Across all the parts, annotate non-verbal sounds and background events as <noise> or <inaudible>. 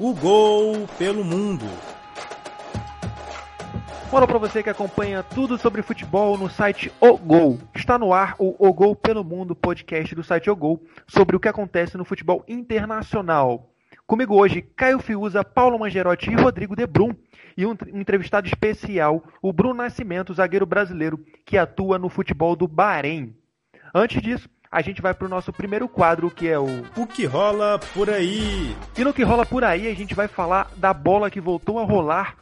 O Gol pelo Mundo. Olá para você que acompanha tudo sobre futebol no site O Gol. Está no ar o O Gol pelo Mundo podcast do site O Gol sobre o que acontece no futebol internacional. Comigo hoje, Caio Fiuza, Paulo Mangerotti e Rodrigo Debrum. E um entrevistado especial, o Bruno Nascimento, zagueiro brasileiro que atua no futebol do Bahrein. Antes disso, a gente vai para o nosso primeiro quadro, que é o O que rola por aí. E no que rola por aí, a gente vai falar da bola que voltou a rolar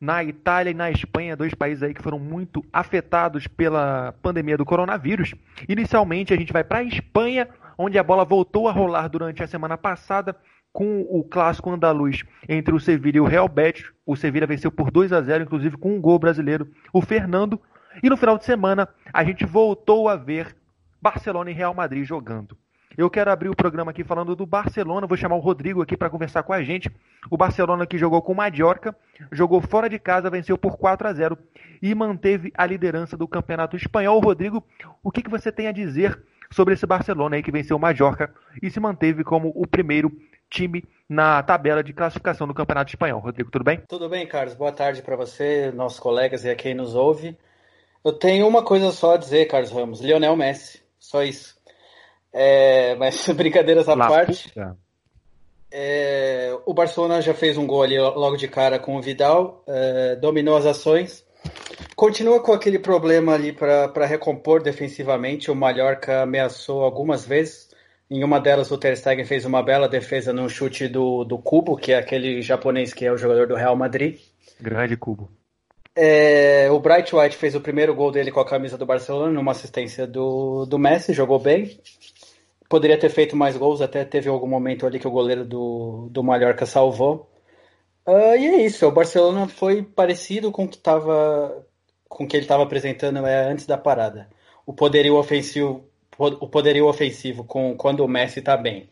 na Itália e na Espanha, dois países aí que foram muito afetados pela pandemia do coronavírus. Inicialmente, a gente vai para a Espanha, onde a bola voltou a rolar durante a semana passada com o clássico andaluz entre o Sevilla e o Real Betis. O Sevilla venceu por 2 a 0, inclusive com um gol brasileiro, o Fernando. E no final de semana, a gente voltou a ver Barcelona e Real Madrid jogando. Eu quero abrir o programa aqui falando do Barcelona. Vou chamar o Rodrigo aqui para conversar com a gente. O Barcelona que jogou com o Mallorca, jogou fora de casa, venceu por 4 a 0 e manteve a liderança do Campeonato Espanhol. Rodrigo, o que, que você tem a dizer sobre esse Barcelona aí que venceu o Mallorca e se manteve como o primeiro time na tabela de classificação do Campeonato Espanhol? Rodrigo, tudo bem? Tudo bem, Carlos. Boa tarde para você, nossos colegas e a quem nos ouve. Eu tenho uma coisa só a dizer, Carlos Ramos. Lionel Messi. Só isso. É, mas <laughs> brincadeiras à La parte. É, o Barcelona já fez um gol ali logo de cara com o Vidal, é, dominou as ações. Continua com aquele problema ali para recompor defensivamente. O Mallorca ameaçou algumas vezes. Em uma delas, o Ter Stegen fez uma bela defesa no chute do, do Cubo, que é aquele japonês que é o jogador do Real Madrid. Grande Cubo. É, o Bright White fez o primeiro gol dele com a camisa do Barcelona, numa assistência do, do Messi, jogou bem. Poderia ter feito mais gols, até teve algum momento ali que o goleiro do, do Mallorca salvou. Uh, e é isso, o Barcelona foi parecido com o que, tava, com que ele estava apresentando é, antes da parada. O poderio ofensivo, o poderio ofensivo com, quando o Messi está bem.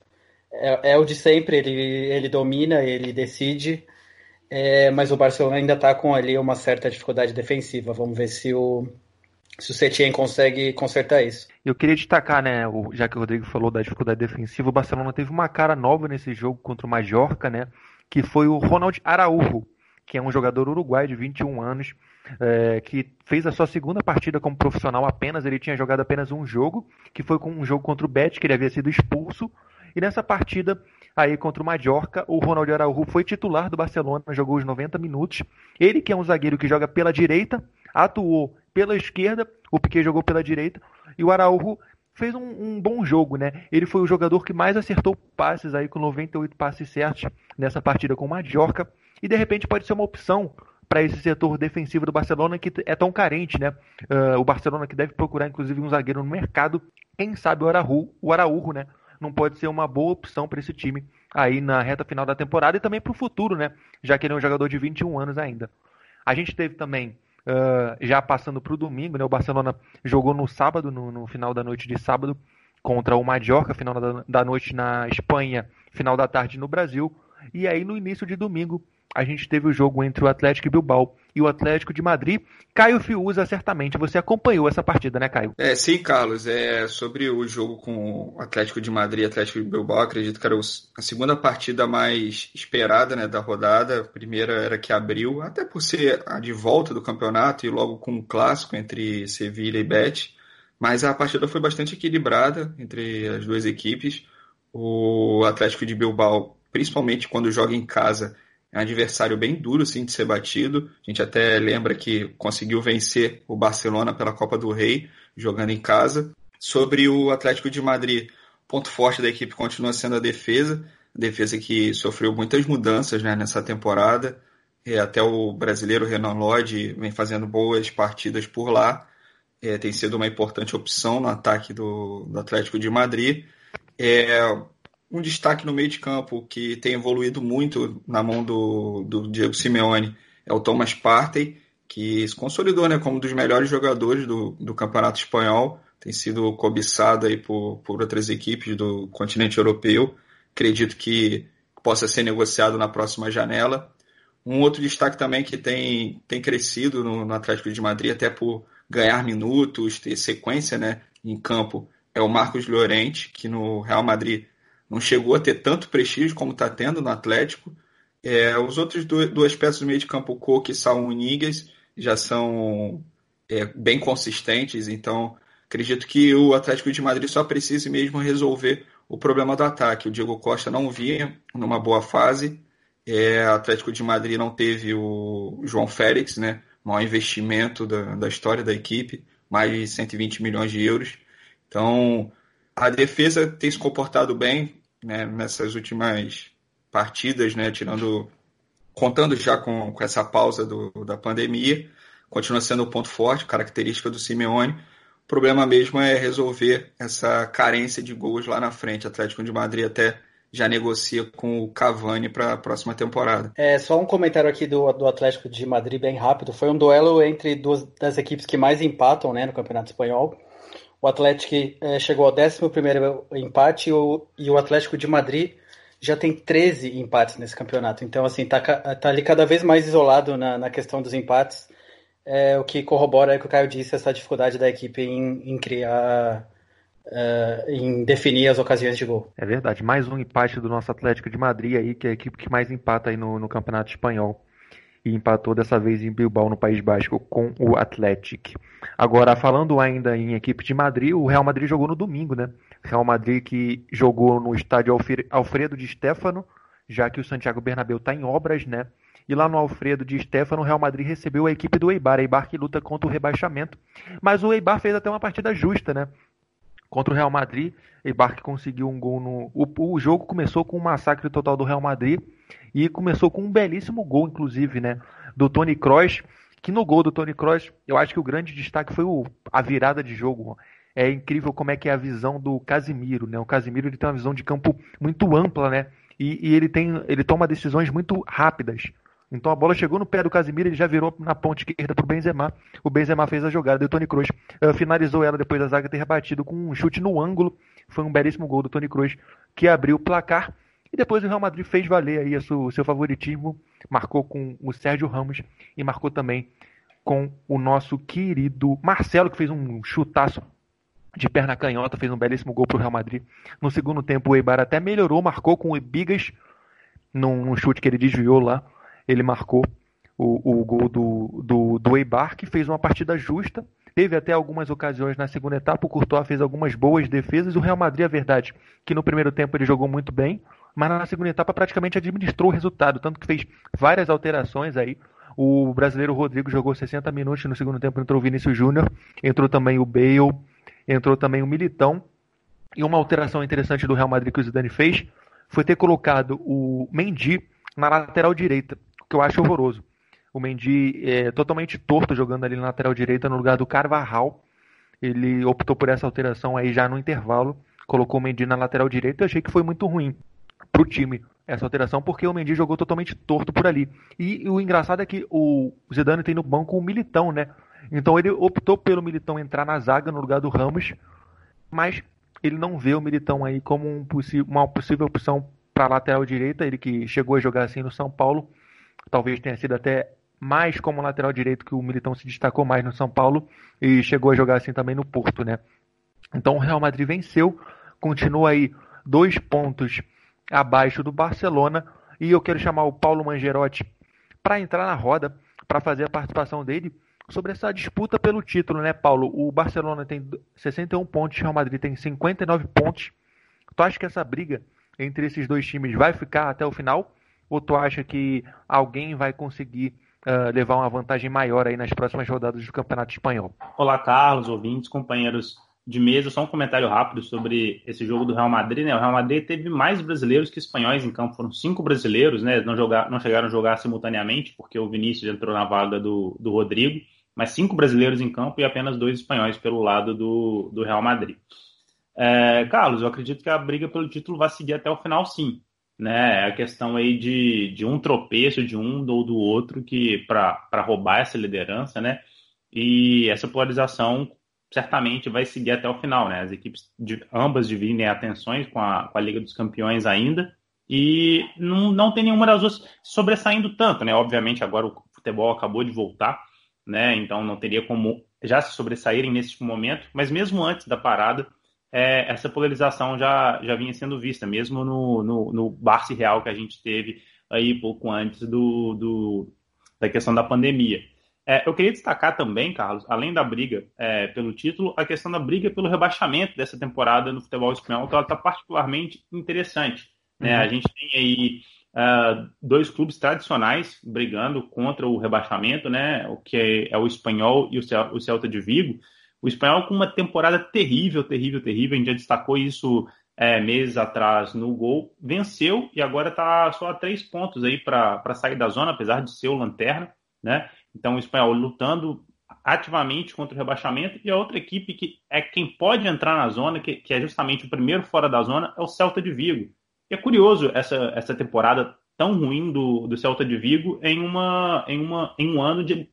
É, é, o de sempre, ele, ele domina, ele decide, é, mas o Barcelona ainda está com ali uma certa dificuldade defensiva. Vamos ver se o, se o Setien consegue consertar isso. Eu queria destacar, né, já que o Rodrigo falou da dificuldade defensiva, o Barcelona teve uma cara nova nesse jogo contra o Mallorca, né, que foi o Ronald Araújo, que é um jogador uruguaio de 21 anos, é, que fez a sua segunda partida como profissional apenas, ele tinha jogado apenas um jogo, que foi com um jogo contra o Betis, que ele havia sido expulso, e nessa partida aí contra o Mallorca, o Ronald Araújo foi titular do Barcelona, jogou os 90 minutos. Ele que é um zagueiro que joga pela direita, atuou pela esquerda, o Piquet jogou pela direita e o Araújo fez um, um, bom jogo, né? Ele foi o jogador que mais acertou passes aí com 98 passes certos nessa partida com o Mallorca e de repente pode ser uma opção para esse setor defensivo do Barcelona que é tão carente, né? Uh, o Barcelona que deve procurar inclusive um zagueiro no mercado, quem sabe o Araújo, o Araújo, né? Não pode ser uma boa opção para esse time aí na reta final da temporada e também para o futuro, né? Já que ele é um jogador de 21 anos ainda. A gente teve também Uh, já passando para o domingo, né, o Barcelona jogou no sábado, no, no, final da noite de sábado, contra o Mallorca, final da, da noite na Espanha, final da tarde no Brasil. E aí no início de domingo a gente teve o jogo entre o Atlético Bilbao e o Atlético de Madrid. Caio Fiuza, certamente você acompanhou essa partida, né, Caio? É, sim, Carlos. É sobre o jogo com o Atlético de Madrid e Atlético de Bilbao, acredito que era a segunda partida mais esperada né, da rodada. A primeira era que abriu, até por ser a de volta do campeonato e logo com um clássico entre Sevilha e Betis. Mas a partida foi bastante equilibrada entre as duas equipes. O Atlético de Bilbao, principalmente quando joga em casa, é um adversário bem duro assim, de ser batido. A gente até lembra que conseguiu vencer o Barcelona pela Copa do Rei, jogando em casa. Sobre o Atlético de Madrid, ponto forte da equipe continua sendo a defesa. Defesa que sofreu muitas mudanças né, nessa temporada. É, até o brasileiro Renan Lodge vem fazendo boas partidas por lá. É, tem sido uma importante opção no ataque do, do Atlético de Madrid. É, um destaque no meio de campo que tem evoluído muito na mão do, do Diego Simeone é o Thomas Partey, que se consolidou né, como um dos melhores jogadores do, do Campeonato Espanhol, tem sido cobiçado aí por, por outras equipes do continente europeu. Acredito que possa ser negociado na próxima janela. Um outro destaque também que tem, tem crescido no, no Atlético de Madrid, até por ganhar minutos, ter sequência né, em campo, é o Marcos Llorente, que no Real Madrid não chegou a ter tanto prestígio como está tendo no Atlético. É, os outros dois, duas peças do meio de campo, Coque e Saul Niguez, já são é, bem consistentes, então acredito que o Atlético de Madrid só precise mesmo resolver o problema do ataque. O Diego Costa não vinha numa boa fase, é, o Atlético de Madrid não teve o João Félix, né? maior investimento da, da história da equipe, mais de 120 milhões de euros. Então, a defesa tem se comportado bem né, nessas últimas partidas, né, tirando, contando já com, com essa pausa do, da pandemia, continua sendo um ponto forte, característica do Simeone. O problema mesmo é resolver essa carência de gols lá na frente. Atlético de Madrid até já negocia com o Cavani para a próxima temporada. É só um comentário aqui do, do Atlético de Madrid bem rápido. Foi um duelo entre duas das equipes que mais empatam, né, no Campeonato Espanhol. O Atlético é, chegou ao 11 empate e o, e o Atlético de Madrid já tem 13 empates nesse campeonato. Então, assim, tá, tá ali cada vez mais isolado na, na questão dos empates, é, o que corrobora é o que o Caio disse, essa dificuldade da equipe em, em criar, uh, em definir as ocasiões de gol. É verdade, mais um empate do nosso Atlético de Madrid aí, que é a equipe que mais empata aí no, no Campeonato Espanhol. E empatou dessa vez em Bilbao, no País Basco, com o Atlético. Agora, falando ainda em equipe de Madrid, o Real Madrid jogou no domingo, né? Real Madrid que jogou no estádio Alfredo de Stefano, já que o Santiago Bernabéu está em obras, né? E lá no Alfredo de Stefano, o Real Madrid recebeu a equipe do Eibar, Eibar que luta contra o rebaixamento. Mas o Eibar fez até uma partida justa, né? Contra o Real Madrid, Eibar que conseguiu um gol no. O, o jogo começou com um massacre total do Real Madrid e começou com um belíssimo gol, inclusive, né? Do Tony Kroos, que no gol do Tony Kroos, eu acho que o grande destaque foi o, a virada de jogo é incrível como é que é a visão do Casimiro, né? O Casimiro ele tem uma visão de campo muito ampla, né? E, e, ele tem, ele toma decisões muito rápidas. Então a bola chegou no pé do Casimiro, ele já virou na ponte esquerda para o Benzema. O Benzema fez a jogada e o Tony Kroos uh, finalizou ela depois da zaga ter batido com um chute no ângulo. Foi um belíssimo gol do Tony Kroos que abriu o placar. E depois o Real Madrid fez valer aí o seu favoritismo, marcou com o Sérgio Ramos e marcou também com o nosso querido Marcelo, que fez um chutaço de perna canhota, fez um belíssimo gol para o Real Madrid. No segundo tempo, o Eibar até melhorou, marcou com o Bigas, num, chute que ele desviou lá. Ele marcou o, o gol do, do, do Eibar, que fez uma partida justa. Teve até algumas ocasiões na segunda etapa, o Courtois fez algumas boas defesas. O Real Madrid, a verdade, que no primeiro tempo ele jogou muito bem, mas na segunda etapa praticamente administrou o resultado, tanto que fez várias alterações aí. O brasileiro Rodrigo jogou 60 minutos no segundo tempo, entrou o Vinícius Júnior, entrou também o Bale, entrou também o Militão. E uma alteração interessante do Real Madrid que o Zidane fez foi ter colocado o Mendy na lateral direita, que eu acho horroroso. O Mendy é totalmente torto jogando ali na lateral direita no lugar do Carvajal. Ele optou por essa alteração aí já no intervalo, colocou o Mendy na lateral direita. Eu achei que foi muito ruim para o time essa alteração, porque o Mendy jogou totalmente torto por ali. E, o engraçado é que o Zidane tem no banco o Militão, né? Então ele optou pelo Militão entrar na zaga no lugar do Ramos, mas ele não vê o Militão aí como um uma possível opção para lateral direita. Ele que chegou a jogar assim no São Paulo, talvez tenha sido até mais como lateral direito que o Militão se destacou mais no São Paulo e chegou a jogar assim também no Porto, né? Então o Real Madrid venceu, continua aí dois pontos abaixo do Barcelona e eu quero chamar o Paulo Mangerotti para entrar na roda, para fazer a participação dele sobre essa disputa pelo título, né, Paulo? O Barcelona tem 61 pontos, o Real Madrid tem 59 pontos. Tu acha que essa briga entre esses dois times vai ficar até o final? Ou tu acha que alguém vai conseguir uh, levar uma vantagem maior aí nas próximas rodadas do Campeonato Espanhol? Olá, Carlos, ouvintes, companheiros de mesa. Só um comentário rápido sobre esse jogo do Real Madrid. Né? O Real Madrid teve mais brasileiros que espanhóis em campo. Foram cinco brasileiros, né? Não, jogar, não chegaram a jogar simultaneamente, porque o Vinícius entrou na vaga do, do Rodrigo mas cinco brasileiros em campo e apenas dois espanhóis pelo lado do, do Real Madrid. É, Carlos, eu acredito que a briga pelo título vai seguir até o final, sim. Né? É a questão aí de, de um tropeço de um ou do outro que para roubar essa liderança, né? E essa polarização certamente vai seguir até o final, né? As equipes de, ambas dividem atenções com a, com a Liga dos Campeões ainda e não, não tem nenhuma das duas sobressaindo tanto, né? Obviamente agora o futebol acabou de voltar, né? Então não teria como já se sobressaírem nesse momento, mas mesmo antes da parada, é, essa polarização já, já vinha sendo vista, mesmo no, no, no Barça Real que a gente teve aí pouco antes do, do da questão da pandemia. É, eu queria destacar também, Carlos, além da briga é, pelo título, a questão da briga pelo rebaixamento dessa temporada no futebol espanhol, que ela está particularmente interessante. Né? Uhum. A gente tem aí uh, dois clubes tradicionais brigando contra o rebaixamento, né? o que é, o Espanhol e o Celta de Vigo. O Espanhol com uma temporada terrível, terrível, terrível. A gente já destacou isso é, meses atrás no gol. Venceu e agora está só a três pontos aí para sair da zona, apesar de ser o lanterna, né? Então o Espanhol lutando ativamente contra o rebaixamento e a outra equipe que é quem pode entrar na zona, que, que é justamente o primeiro fora da zona, é o Celta de Vigo. E é curioso essa, essa temporada tão ruim do, do Celta de Vigo em, uma, em, uma, em um ano de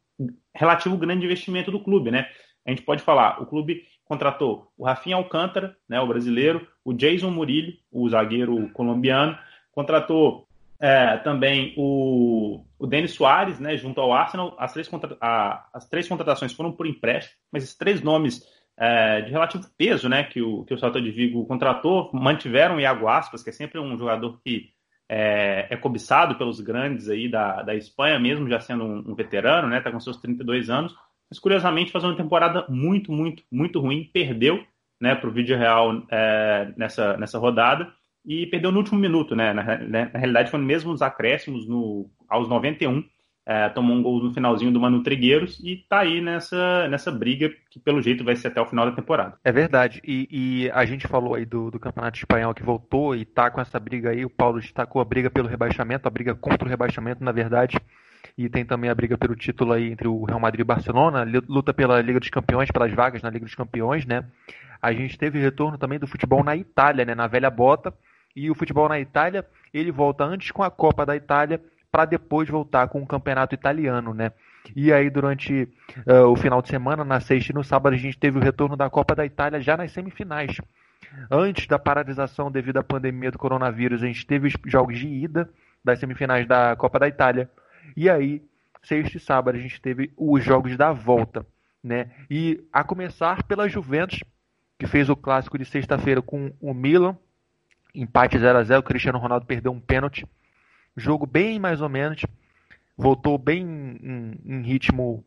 relativo grande investimento do clube, né? A gente pode falar, o clube contratou o Rafinha Alcântara, né, o brasileiro, o Jason Murillo, o zagueiro colombiano, contratou é, também o, o Denis Soares, né, junto ao Arsenal. As três, contra, a, as três contratações foram por empréstimo, mas esses três nomes é, de relativo peso né, que, o, que o Celta de Vigo contratou mantiveram o Iago Aspas, que é sempre um jogador que é, é cobiçado pelos grandes aí da, da Espanha, mesmo já sendo um, um veterano, né, está com seus 32 anos mas curiosamente faz uma temporada muito, muito, muito ruim. Perdeu né, para o Vídeo Real é, nessa, nessa rodada e perdeu no último minuto. Né? Na, né, na realidade, foi mesmo nos acréscimos, no, aos 91. É, tomou um gol no finalzinho do Manu Trigueiros e está aí nessa, nessa briga que, pelo jeito, vai ser até o final da temporada. É verdade. E, e a gente falou aí do, do Campeonato Espanhol que voltou e está com essa briga aí. O Paulo destacou a briga pelo rebaixamento, a briga contra o rebaixamento, na verdade e tem também a briga pelo título aí entre o Real Madrid e o Barcelona, luta pela Liga dos Campeões, pelas vagas na Liga dos Campeões, né? A gente teve retorno também do futebol na Itália, né, na velha bota, e o futebol na Itália, ele volta antes com a Copa da Itália para depois voltar com o Campeonato Italiano, né? E aí durante uh, o final de semana, na sexta e no sábado, a gente teve o retorno da Copa da Itália já nas semifinais. Antes da paralisação devido à pandemia do coronavírus, a gente teve os jogos de ida das semifinais da Copa da Itália. E aí, sexta e sábado, a gente teve os jogos da volta. Né? E a começar pela Juventus, que fez o clássico de sexta-feira com o Milan, empate 0 a 0 o Cristiano Ronaldo perdeu um pênalti. Jogo bem mais ou menos, voltou bem em, em ritmo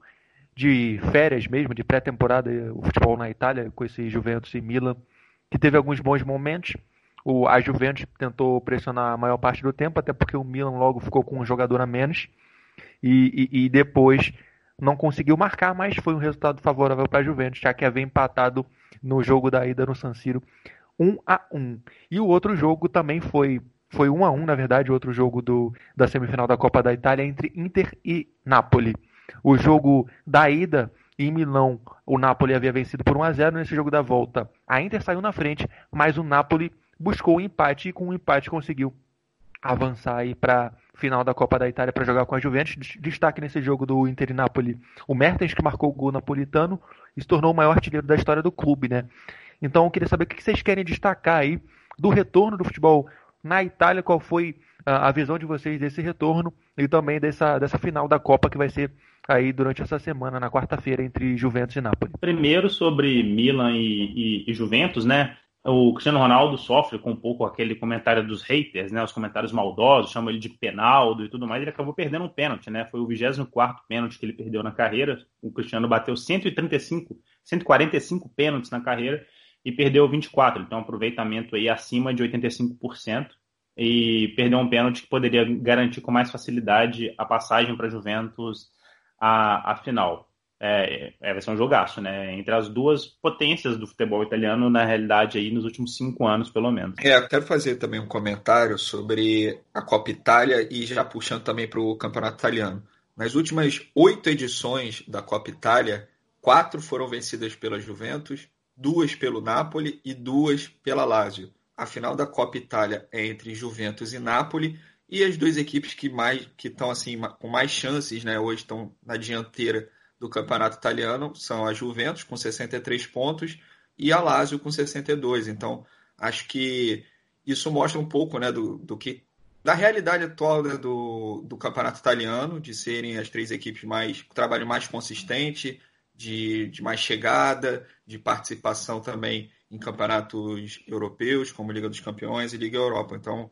de férias mesmo, de pré-temporada, o futebol na Itália, com esse Juventus e Milan, que teve alguns bons momentos. O, a Juventus tentou pressionar a maior parte do tempo, até porque o Milan logo ficou com um jogador a menos e, e, e depois não conseguiu marcar, mas foi um resultado favorável para a Juventus, já que havia empatado no jogo da ida no San Siro 1 a 1. E o outro jogo também foi foi 1 a 1, na verdade, outro jogo do, da semifinal da Copa da Itália entre Inter e Napoli. O jogo da ida em Milão, o Napoli havia vencido por 1 a 0 nesse jogo da volta. A Inter saiu na frente, mas o Napoli buscou o empate e com o empate conseguiu avançar aí para final da Copa da Itália para jogar com a Juventus. Destaque nesse jogo do Inter e Napoli, o Mertens que marcou o gol napolitano e se tornou o maior artilheiro da história do clube, né? Então eu queria saber o que vocês querem destacar aí do retorno do futebol na Itália, qual foi a visão de vocês desse retorno e também dessa, dessa final da Copa que vai ser aí durante essa semana, na quarta-feira, entre Juventus e Napoli. Primeiro sobre Milan e, e, e Juventus, né? o Cristiano Ronaldo sofre com um pouco aquele comentário dos haters, né? Os comentários maldosos, chamam ele de penaldo e tudo mais. Ele acabou perdendo um pênalti, né? Foi o 24 pênalti que ele perdeu na carreira. O Cristiano bateu 135, 145 pênaltis na carreira e perdeu 24. Então, aproveitamento aí acima de 85% e perdeu um pênalti que poderia garantir com mais facilidade a passagem para a Juventus à, à final é, é, vai ser um jogaço, né? Entre as duas potências do futebol italiano, na realidade, aí nos últimos cinco anos, pelo menos. É, eu quero fazer também um comentário sobre a Copa Itália e já puxando também para o Campeonato Italiano. Nas últimas oito edições da Copa Itália, quatro foram vencidas pela Juventus, duas pelo Napoli e duas pela Lazio. A final da Copa Itália é entre Juventus e Napoli e as duas equipes que mais que estão assim com mais chances, né, hoje estão na dianteira do campeonato italiano são a Juventus com 63 pontos e a Lazio com 62. Então, acho que isso mostra um pouco né, do, do que da realidade atual né, do, do campeonato italiano, de serem as três equipes mais trabalho mais consistente, de, de mais chegada, de participação também em campeonatos europeus, como Liga dos Campeões e Liga Europa. Então,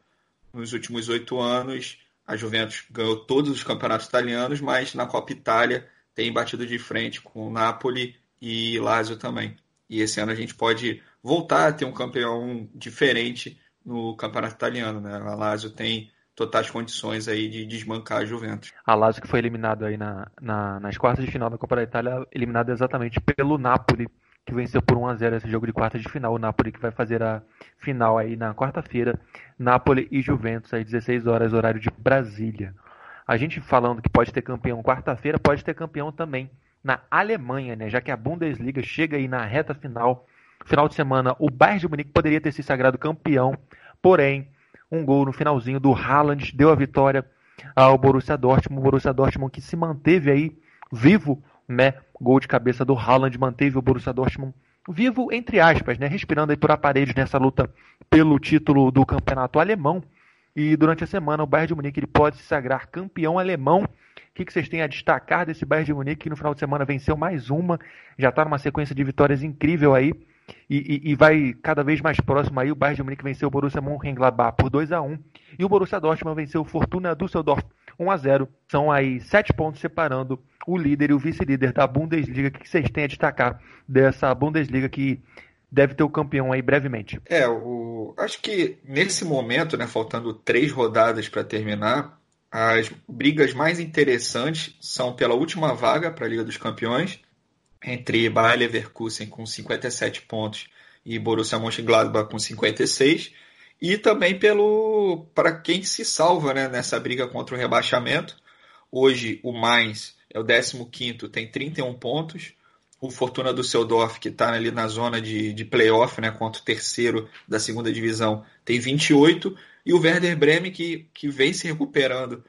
nos últimos oito anos, A Juventus ganhou todos os campeonatos italianos, mas na Copa Itália tem batido de frente com o Napoli e Lazio também. E esse ano a gente pode voltar a ter um campeão diferente no campeonato italiano, né? A Lazio tem totais condições aí de desmancar a Juventus. A Lazio que foi eliminado aí na, na, nas quartas de final da Copa da Itália, eliminado exatamente pelo Napoli, que venceu por 1 a 0 esse jogo de quartas de final. O Napoli que vai fazer a final aí na quarta-feira, Napoli e Juventus às 16 horas horário de Brasília. A gente falando que pode ter campeão quarta-feira, pode ter campeão também na Alemanha, né? Já que a Bundesliga chega aí na reta final, final de semana, o Bayern de Munique poderia ter se sagrado campeão, porém um gol no finalzinho do Haaland deu a vitória ao Borussia Dortmund. O Borussia Dortmund que se manteve aí vivo, né? Gol de cabeça do Haaland manteve o Borussia Dortmund vivo entre aspas, né? Respirando aí por aparelhos nessa luta pelo título do campeonato alemão. E durante a semana o Bayern de Munique ele pode se sagrar campeão alemão. O que, que vocês têm a destacar desse Bayern de Munique que no final de semana venceu mais uma, já está numa sequência de vitórias incrível aí e, e, e, vai cada vez mais próximo aí. O Bayern de Munique venceu o Borussia Mönchengladbach por 2 a 1 e o Borussia Dortmund venceu o Fortuna Düsseldorf 1 a 0. São aí sete pontos separando o líder e o vice-líder da Bundesliga. O que vocês têm a destacar dessa Bundesliga que deve ter o campeão aí brevemente? É, o... acho que nesse momento, né, faltando três rodadas para terminar, as brigas mais interessantes são pela última vaga para a Liga dos Campeões entre Bayer Leverkusen com 57 pontos e Borussia Mönchengladbach com 56 e também pelo para quem se salva né, nessa briga contra o rebaixamento. Hoje o Mainz é o 15º, tem 31 pontos. O Fortuna do Seudorf, que está ali na zona de, de playoff, né, contra o terceiro da segunda divisão, tem 28. E o Werder Bremen, que, que vem se recuperando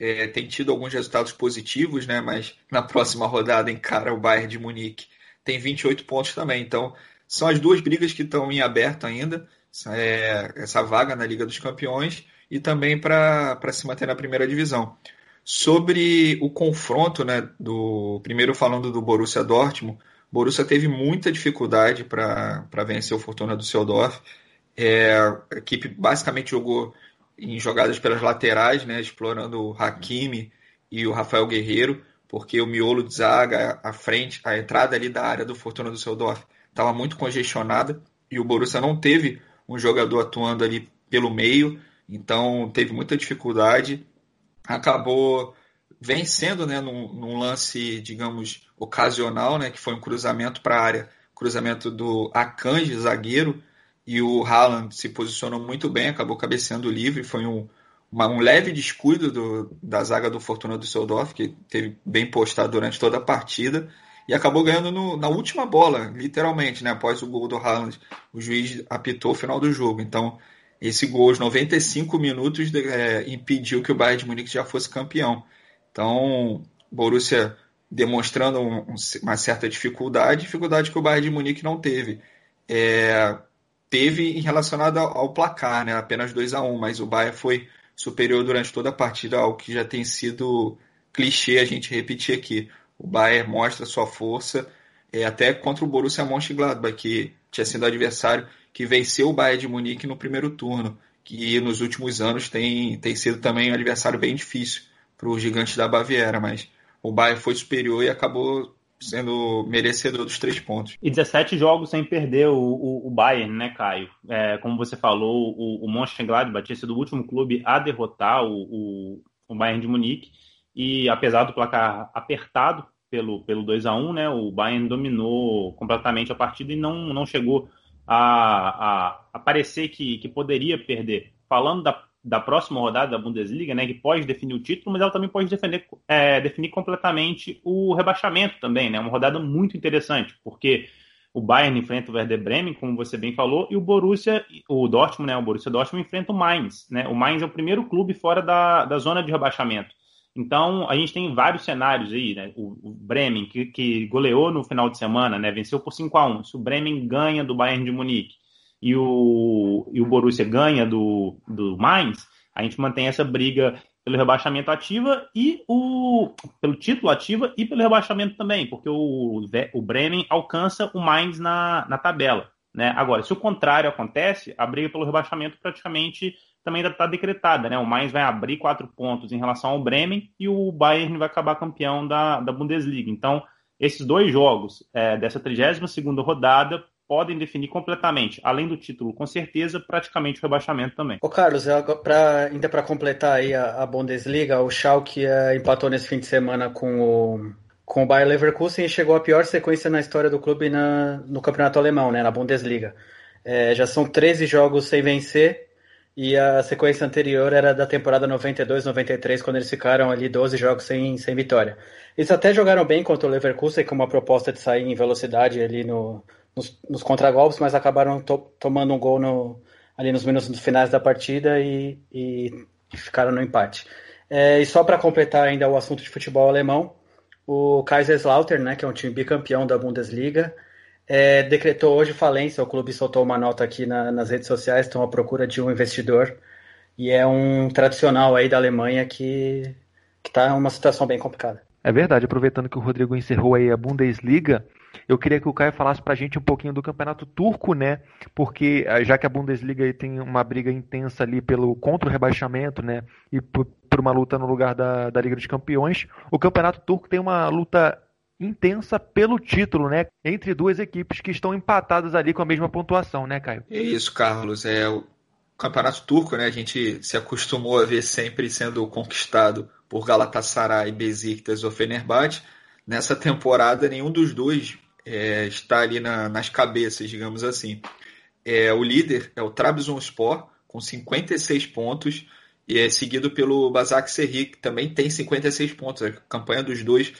é, tem tido alguns resultados positivos, né? Mas na próxima rodada encara o Bayern de Munique. Tem 28 pontos também. Então, são as duas brigas que estão em aberto ainda. É, essa vaga na Liga dos Campeões e também para se manter na primeira divisão. Sobre o confronto, né, do primeiro falando do Borussia Dortmund, Borussia teve muita dificuldade para vencer o Fortuna do Seudorf. É, a equipe basicamente jogou em jogadas pelas laterais, né, explorando o Hakimi e o Rafael Guerreiro, porque o miolo de zaga, a frente, a entrada ali da área do Fortuna do Seudorf estava muito congestionada e o Borussia não teve um jogador atuando ali pelo meio, então teve muita dificuldade. Acabou vencendo né, num, num lance, digamos, ocasional, né, que foi um cruzamento para a área, cruzamento do Akanji, zagueiro, e o Haaland se posicionou muito bem, acabou cabeceando livre, foi um, uma, um leve descuido do, da zaga do Fortuna do Seudorf, que teve bem postado durante toda a partida, e acabou ganhando no, na última bola, literalmente, né? após o gol do Haaland, o juiz apitou o final do jogo, então esse gol aos 95 minutos é, impediu que o Bayern de Munique já fosse campeão. Então, Borussia demonstrando um, uma certa dificuldade, dificuldade que o Bayern de Munique não teve. É, teve em relacionado ao, placar, né? Apenas 2 a 1 mas o Bayern foi superior durante toda a partida, ao que já tem sido clichê a gente repetir aqui. O Bayern mostra sua força é, até contra o Borussia Mönchengladbach, que tinha sido adversário que venceu o Bayern de Munique no primeiro turno, que nos últimos anos tem, tem sido também um adversário bem difícil para o gigante da Baviera, mas o Bayern foi superior e acabou sendo merecedor dos três pontos. E 17 jogos sem perder o, o, o Bayern, né, Caio? É, como você falou, o, o Mönchengladbach tinha sido o último clube a derrotar o, o, Bayern de Munique e apesar do placar apertado pelo, pelo 2 a 1 né, o Bayern dominou completamente a partida e não, não chegou a, a, a parecer que, que poderia perder. Falando da da próxima rodada da Bundesliga, né, que pode definir o título, mas ela também pode defender, é, definir completamente o rebaixamento também, né, uma rodada muito interessante, porque o Bayern enfrenta o Werder Bremen, como você bem falou, e o Borussia, o Dortmund, né, o Borussia Dortmund enfrenta o Mainz, né, o Mainz é o primeiro clube fora da, da zona de rebaixamento. Então, a gente tem vários cenários aí, né? O, o Bremen, que, que, goleou no final de semana, né? Venceu por 5 a 1 Se o Bremen ganha do Bayern de Munique, e o, e o Borussia ganha do, do Mainz, a gente mantém essa briga pelo rebaixamento ativa e o pelo título ativa e pelo rebaixamento também, porque o, o Bremen alcança o Mainz na, na tabela. Né? Agora, se o contrário acontece, a briga pelo rebaixamento praticamente também está decretada, né? O Mainz vai abrir quatro pontos em relação ao Bremen e o Bayern vai acabar campeão da, da Bundesliga. Então, esses dois jogos é, dessa 32 segunda rodada podem definir completamente, além do título, com certeza, praticamente o rebaixamento também. Ô Carlos, pra, ainda para completar aí a, a, Bundesliga, o Schalke é, empatou nesse fim de semana com o, com o Bayer Leverkusen e chegou à pior sequência na história do clube na, no campeonato alemão, né, na Bundesliga. É, já são 13 jogos sem vencer e a sequência anterior era da temporada 92-93, quando eles ficaram ali 12 jogos sem, sem vitória. Eles até jogaram bem contra o Leverkusen, com uma proposta de sair em velocidade ali no, nos, nos contragolpes, mas acabaram to, tomando um gol no, ali nos minutos finais da partida e, e ficaram no empate. É, e só para completar ainda o assunto de futebol alemão, o Kaiserslautern, né, que é um time bicampeão da Bundesliga, é, decretou hoje falência. O clube soltou uma nota aqui na, nas redes sociais, estão à procura de um investidor. E é um tradicional aí da Alemanha que está em uma situação bem complicada. É verdade, aproveitando que o Rodrigo encerrou aí a Bundesliga, eu queria que o Caio falasse para a gente um pouquinho do campeonato turco, né? Porque eh, já que a Bundesliga tem uma briga intensa ali pelo contra o rebaixamento, né? E por, por uma luta no lugar da, da Liga dos Campeões, o campeonato turco tem uma luta intensa pelo título, né? Entre duas equipes que estão empatadas ali com a mesma pontuação, né, Caio? É isso, Carlos. É o campeonato turco, né? A gente se acostumou a ver sempre sendo conquistado por Galatasaray, Besiktas ou Fenerbahçe. Nessa temporada, nenhum dos dois é, está ali na, nas cabeças, digamos assim. É, o líder é o Trabzonspor, com 56 pontos, e é seguido pelo Basak Serri, que também tem 56 pontos. A campanha dos dois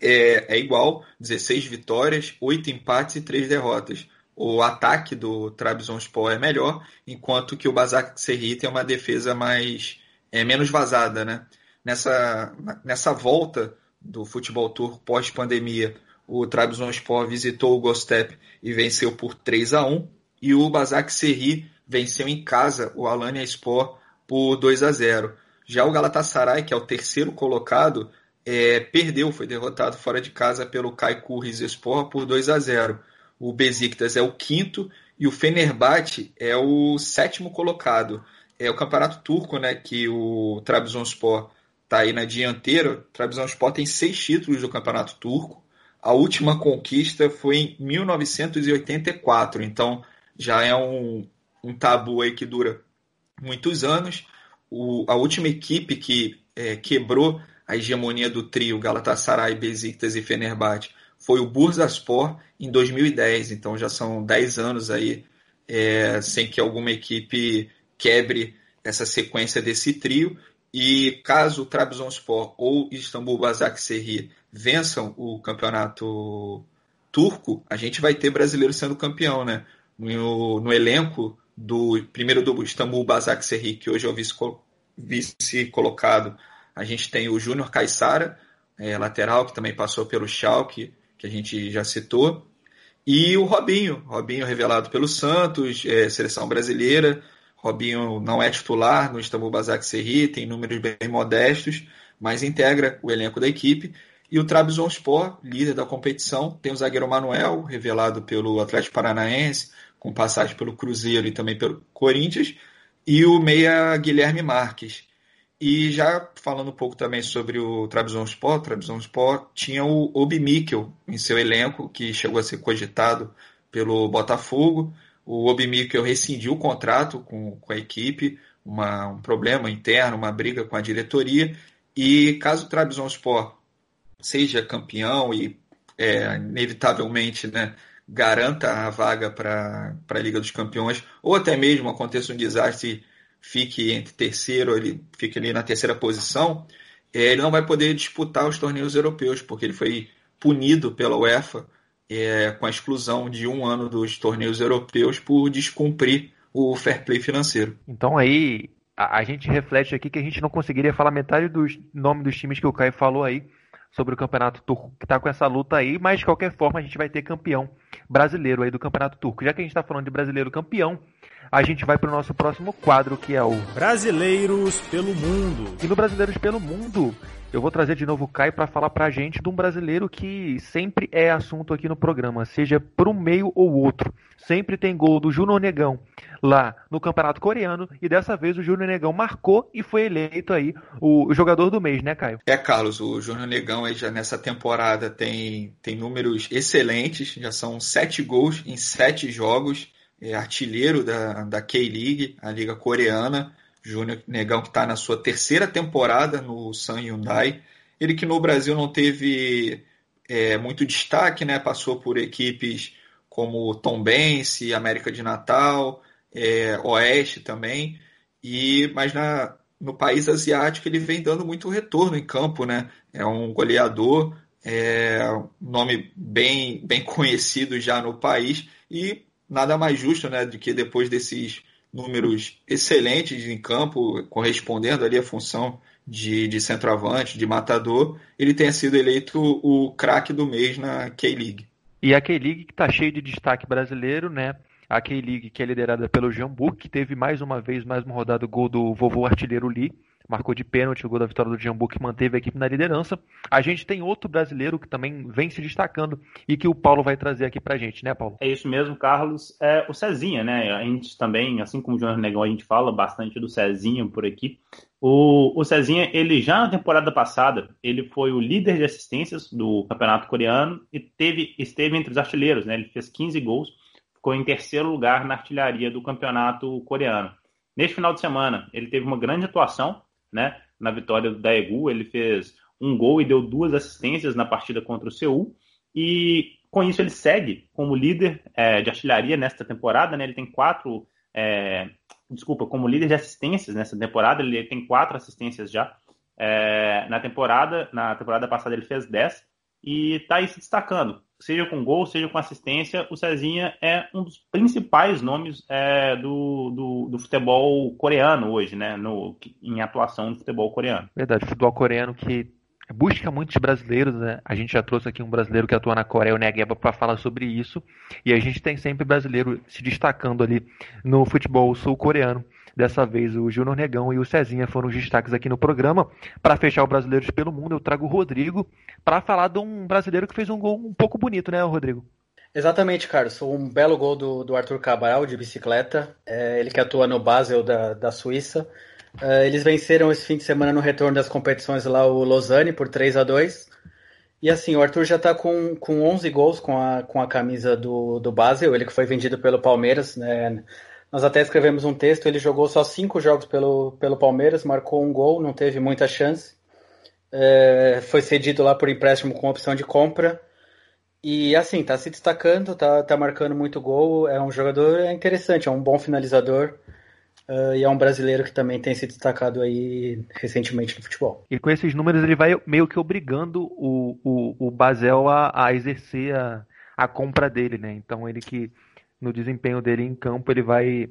é, é igual, 16 vitórias, 8 empates e 3 derrotas. O ataque do Trabzonspor é melhor, enquanto que o Basak Serri tem uma defesa mais é, menos vazada, né? Nessa, nessa volta do futebol turco pós-pandemia, o Trabzonspor visitou o Gostep e venceu por 3 a 1 e o Basak Serri venceu em casa o Alanya Sport por 2 a 0. Já o Galatasaray, que é o terceiro colocado, é, perdeu, foi derrotado fora de casa pelo Kaiku Rizespor por 2 a 0. O Besiktas é o quinto e o Fenerbahçe é o sétimo colocado. É o campeonato turco, né, que o Trabzonspor está aí na dianteira. Trabzonspor tem seis títulos do campeonato turco. A última conquista foi em 1984, então já é um, um tabu aí que dura muitos anos. O, a última equipe que é, quebrou a hegemonia do trio Galatasaray, Besiktas e Fenerbahçe foi o Bursaspor em 2010, então já são 10 anos aí é, sem que alguma equipe quebre essa sequência desse trio e caso o Trabzonspor ou Istambul Basaksehir vençam o campeonato turco, a gente vai ter brasileiro sendo campeão, né? No, no elenco do primeiro do Istambul Basaksehir, que hoje é o vice, vice colocado a gente tem o Júnior Caissara, é, lateral, que também passou pelo Schalke, que a gente já citou. E o Robinho, Robinho revelado pelo Santos, é, seleção brasileira. Robinho não é titular no Istambul Basaksehir, tem números bem modestos, mas integra o elenco da equipe. E o Trabzonspor, líder da competição, tem o zagueiro Manuel, revelado pelo Atlético Paranaense, com passagem pelo Cruzeiro e também pelo Corinthians, e o meia Guilherme Marques. E já falando um pouco também sobre o Trabzonspor, o Trabzonspor tinha o Obi Mikkel em seu elenco, que chegou a ser cogitado pelo Botafogo. O Obi Mikkel rescindiu o contrato com, com a equipe, uma, um problema interno, uma briga com a diretoria. E caso o Trabzonspor seja campeão e é, inevitavelmente né, garanta a vaga para a Liga dos Campeões, ou até mesmo aconteça um desastre fique entre terceiro, ele fique ali na terceira posição, é, ele não vai poder disputar os torneios europeus, porque ele foi punido pela UEFA é, com a exclusão de um ano dos torneios europeus por descumprir o fair play financeiro. Então aí a, a gente reflete aqui que a gente não conseguiria falar metade dos nomes dos times que o Caio falou aí sobre o campeonato turco que está com essa luta aí, mas de qualquer forma a gente vai ter campeão brasileiro aí do campeonato turco. Já que a gente está falando de brasileiro campeão, a gente vai para o nosso próximo quadro, que é o Brasileiros pelo Mundo. E no Brasileiros pelo Mundo, eu vou trazer de novo o Caio para falar para a gente de um brasileiro que sempre é assunto aqui no programa, seja por um meio ou outro. Sempre tem gol do Júnior Negão, lá no Campeonato Coreano e dessa vez o Júnior Negão marcou e foi eleito aí o jogador do mês, né, Caio? É, Carlos, o Júnior Negão aí já nessa temporada tem, tem números excelentes, já são sete gols em sete jogos, artilheiro da, da K-League, a liga coreana, Júnior Negão que está na sua terceira temporada no San Hyundai, ele que no Brasil não teve é, muito destaque, né? Passou por equipes como Tom Bense, América de Natal, é, Oeste também, e mas na, no país asiático ele vem dando muito retorno em campo, né? É um goleador, é nome bem, bem <laughs> conhecido já no país e nada mais justo, né, do que depois desses números excelentes em campo, correspondendo ali à função de, de centroavante, de matador, ele tenha sido eleito o craque do mês na K-League. E a K-League que está cheia de destaque brasileiro, né? A K-League que é liderada pelo Jambu, que teve mais uma vez, mais uma rodada, gol do vovô artilheiro Lee marcou de pênalti o gol da vitória do Jambu, que manteve a equipe na liderança. A gente tem outro brasileiro que também vem se destacando e que o Paulo vai trazer aqui pra gente, né, Paulo? É isso mesmo, Carlos. É o Cezinha, né? A gente também, assim como o João Negão, a gente fala bastante do Cezinha por aqui. O, o Cezinha, ele já na temporada passada, ele foi o líder de assistências do campeonato coreano e teve, esteve entre os artilheiros, né? Ele fez 15 gols, ficou em terceiro lugar na artilharia do campeonato coreano. Neste final de semana, ele teve uma grande atuação, né? Na vitória do Daegu, ele fez um gol e deu duas assistências na partida contra o Seul. E com isso ele segue como líder é, de artilharia nesta temporada, né? Ele tem quatro, é, desculpa, como líder de assistências nessa temporada, ele tem quatro assistências já. É, na temporada, na temporada passada ele fez dez e está aí se destacando seja com gol, seja com assistência, o Cezinha é um dos principais nomes é, do, do, do, futebol coreano hoje, né? No, em atuação no futebol coreano. Verdade, futebol coreano que busca muitos brasileiros, né? A gente já trouxe aqui um brasileiro que atua na Coreia, o Negueba, para falar sobre isso. E a gente tem sempre brasileiro se destacando ali no futebol sul-coreano. Dessa vez o Júnior Negão e o Cezinha foram os destaques aqui no programa. Para fechar o Brasileiros pelo Mundo, eu trago o Rodrigo para falar de um brasileiro que fez um gol um pouco bonito, né, Rodrigo? Exatamente, Carlos. Um belo gol do, do Arthur Cabral de bicicleta. É, ele que atua no Basel da, da Suíça. É, eles venceram esse fim de semana no retorno das competições lá o Lausanne por 3 a 2 E assim, o Arthur já está com, com 11 gols com a, com a camisa do, do Basel, ele que foi vendido pelo Palmeiras né, nós até escrevemos um texto, ele jogou só cinco jogos pelo, pelo Palmeiras, marcou um gol, não teve muita chance. É, foi cedido lá por empréstimo com opção de compra. E assim, tá se destacando, tá, tá marcando muito gol. É um jogador interessante, é um bom finalizador. Uh, e é um brasileiro que também tem se destacado aí recentemente no futebol. E com esses números ele vai meio que obrigando o, o, o Basel a, a exercer a, a compra dele, né? Então ele que no desempenho dele em campo, ele vai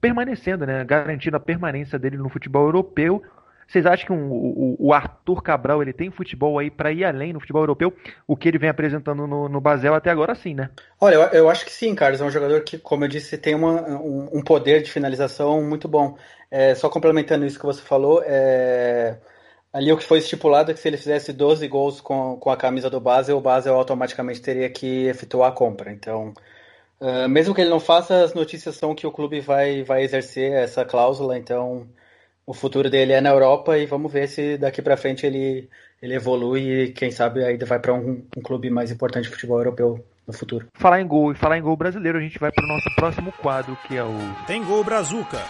permanecendo, né, garantindo a permanência dele no futebol europeu. Vocês acham que um, o, o, Arthur Cabral ele tem futebol aí para ir além no futebol europeu? O que ele vem apresentando no, no Basel até agora, sim, né? Olha, eu, eu, acho que sim, Carlos. É um jogador que, como eu disse, tem uma, um, um, poder de finalização muito bom. É, só complementando isso que você falou, é, ali o que foi estipulado é que se ele fizesse 12 gols com, com a camisa do Basel, o Basel automaticamente teria que efetuar a compra. Então, Uh, mesmo que ele não faça, as notícias são que o clube vai, vai exercer essa cláusula, então o futuro dele é na Europa e vamos ver se daqui para frente ele, ele evolui e quem sabe ainda vai para um, um, clube mais importante de futebol europeu no futuro. Falar em gol e falar em gol brasileiro, a gente vai para o nosso próximo quadro que é o Tem Gol Brazuca.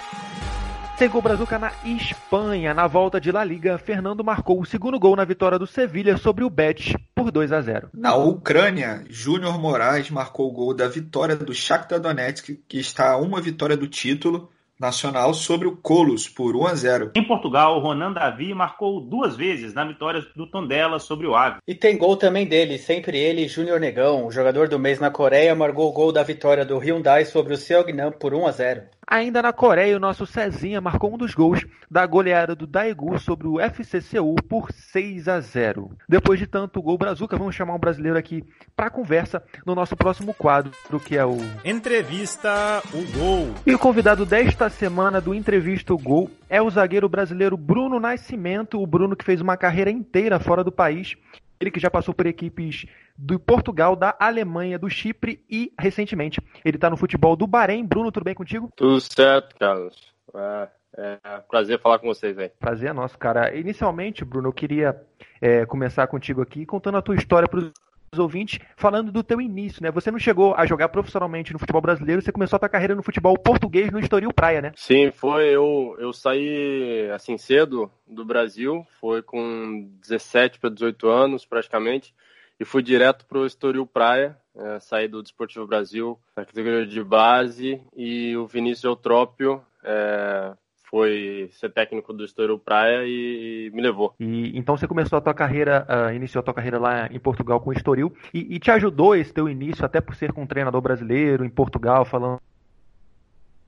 Tem gol Brazuca na Espanha. Na volta de La Liga, Fernando marcou o segundo gol na vitória do Sevilha sobre o Betis por 2 a 0. Na Ucrânia, Júnior Moraes marcou o gol da vitória do Shakhtar Donetsk, que está a uma vitória do título nacional sobre o Colos por 1 a 0. Em Portugal, Ronan Davi marcou duas vezes na vitória do Tondela sobre o Ave. E tem gol também dele, sempre ele, Júnior Negão, jogador do mês na Coreia, marcou o gol da vitória do Hyundai sobre o Seognam por 1 a 0. Ainda na Coreia, o nosso Cezinha marcou um dos gols da goleada do Daegu sobre o FC Seul por 6 a 0. Depois de tanto gol brazuca, vamos chamar um brasileiro aqui para conversa no nosso próximo quadro, que é o Entrevista o Gol. E o convidado desta semana do Entrevista o Gol é o zagueiro brasileiro Bruno Nascimento, o Bruno que fez uma carreira inteira fora do país ele que já passou por equipes do Portugal, da Alemanha, do Chipre e, recentemente, ele está no futebol do Bahrein. Bruno, tudo bem contigo? Tudo certo, Carlos. É, é prazer falar com vocês aí. Prazer é nosso, cara. Inicialmente, Bruno, eu queria é, começar contigo aqui contando a tua história para os ouvintes, falando do teu início, né? Você não chegou a jogar profissionalmente no futebol brasileiro, você começou a tua carreira no futebol português no Estoril Praia, né? Sim, foi. Eu, eu saí assim cedo do Brasil, foi com 17 para 18 anos praticamente, e fui direto para o Estoril Praia, é, saí do Desportivo Brasil na categoria de base, e o Vinícius Eutrópio é, foi ser técnico do Estoril Praia e, e, me levou. E então você começou a tua carreira, uh, iniciou a tua carreira lá em Portugal com o Estoril e, e, te ajudou esse teu início até por ser com um treinador brasileiro em Portugal falando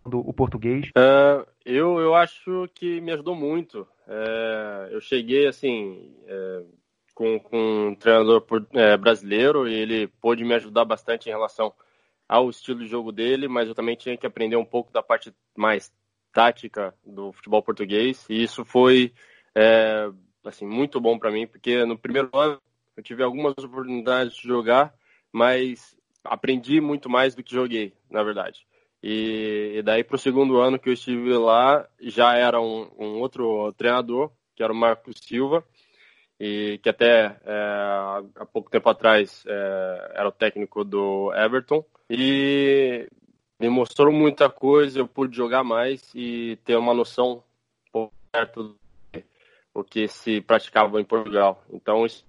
o português? Uh, eu, eu acho que me ajudou muito. É, eu cheguei assim é, com, com um treinador por, é, brasileiro e ele pôde me ajudar bastante em relação ao estilo de jogo dele, mas eu também tinha que aprender um pouco da parte mais tática do futebol português. E isso foi é, assim muito bom para mim porque no primeiro ano eu tive algumas oportunidades de jogar mas aprendi muito mais do que joguei na verdade. E, e daí para o segundo ano que eu estive lá já era um, um, outro treinador que era o Marcos Silva e que até é, há pouco tempo atrás é, era o técnico do Everton e me mostrou muita coisa, eu pude jogar mais e ter uma noção certo do que se praticava em Portugal. Então isso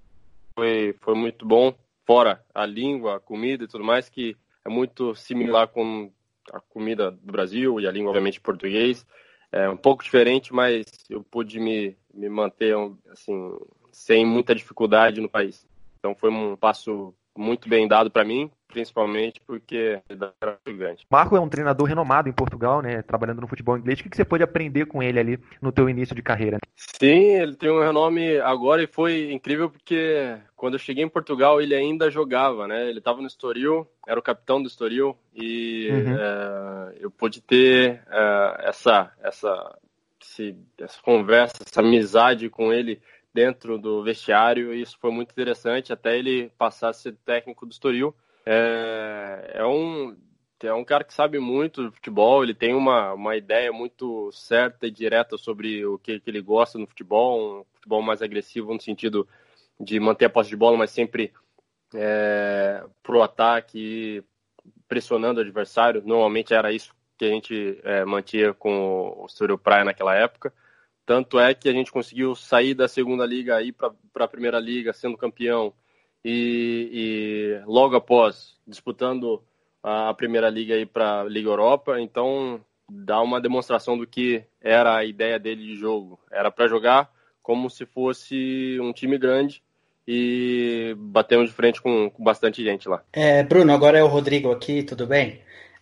foi, foi muito bom, fora a língua, a comida e tudo mais, que é muito similar com a comida do Brasil e a língua, obviamente, português. É um pouco diferente, mas eu pude me, me manter assim, sem muita dificuldade no país. Então foi um passo muito bem dado para mim, principalmente porque era gigante. Marco é um treinador renomado em Portugal, né, trabalhando no futebol inglês. O que você pode aprender com ele ali no teu início de carreira? Sim, ele tem um renome agora e foi incrível porque quando eu cheguei em Portugal ele ainda jogava, né? Ele estava no Estoril, era o capitão do Estoril e uhum. é, eu pude ter é, essa essa essa conversa, essa amizade com ele dentro do vestiário e isso foi muito interessante até ele passar a ser técnico do Estoril. É, é, um, é um cara que sabe muito de futebol, ele tem uma, uma ideia muito certa e direta sobre o que, que ele gosta no futebol, um futebol mais agressivo no sentido de manter a posse de bola, mas sempre é, pro ataque, pressionando o adversário. Normalmente era isso que a gente é, mantinha com o Estoril Praia naquela época. Tanto é que a gente conseguiu sair da segunda liga aí para a primeira liga, sendo campeão, e, e logo após disputando a primeira liga aí para a Liga Europa. Então dá uma demonstração do que era a ideia dele de jogo. Era para jogar como se fosse um time grande e batemos de frente com, com bastante gente lá. É, Bruno, agora é o Rodrigo aqui, tudo bem?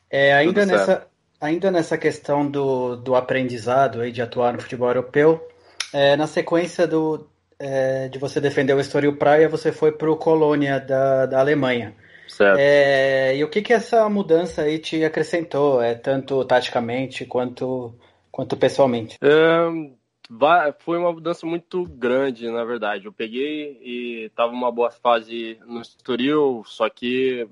É, ainda nessa, ainda nessa questão do, do aprendizado aí de atuar no futebol europeu, é, na sequência do, é, de você defender o Estoril Praia, você foi para o Colônia da, da Alemanha. Certo. É, e o que, que essa mudança aí te acrescentou, é, tanto taticamente quanto, quanto pessoalmente? É, foi uma mudança muito grande, na verdade. Eu peguei e estava uma boa fase no Estoril, só que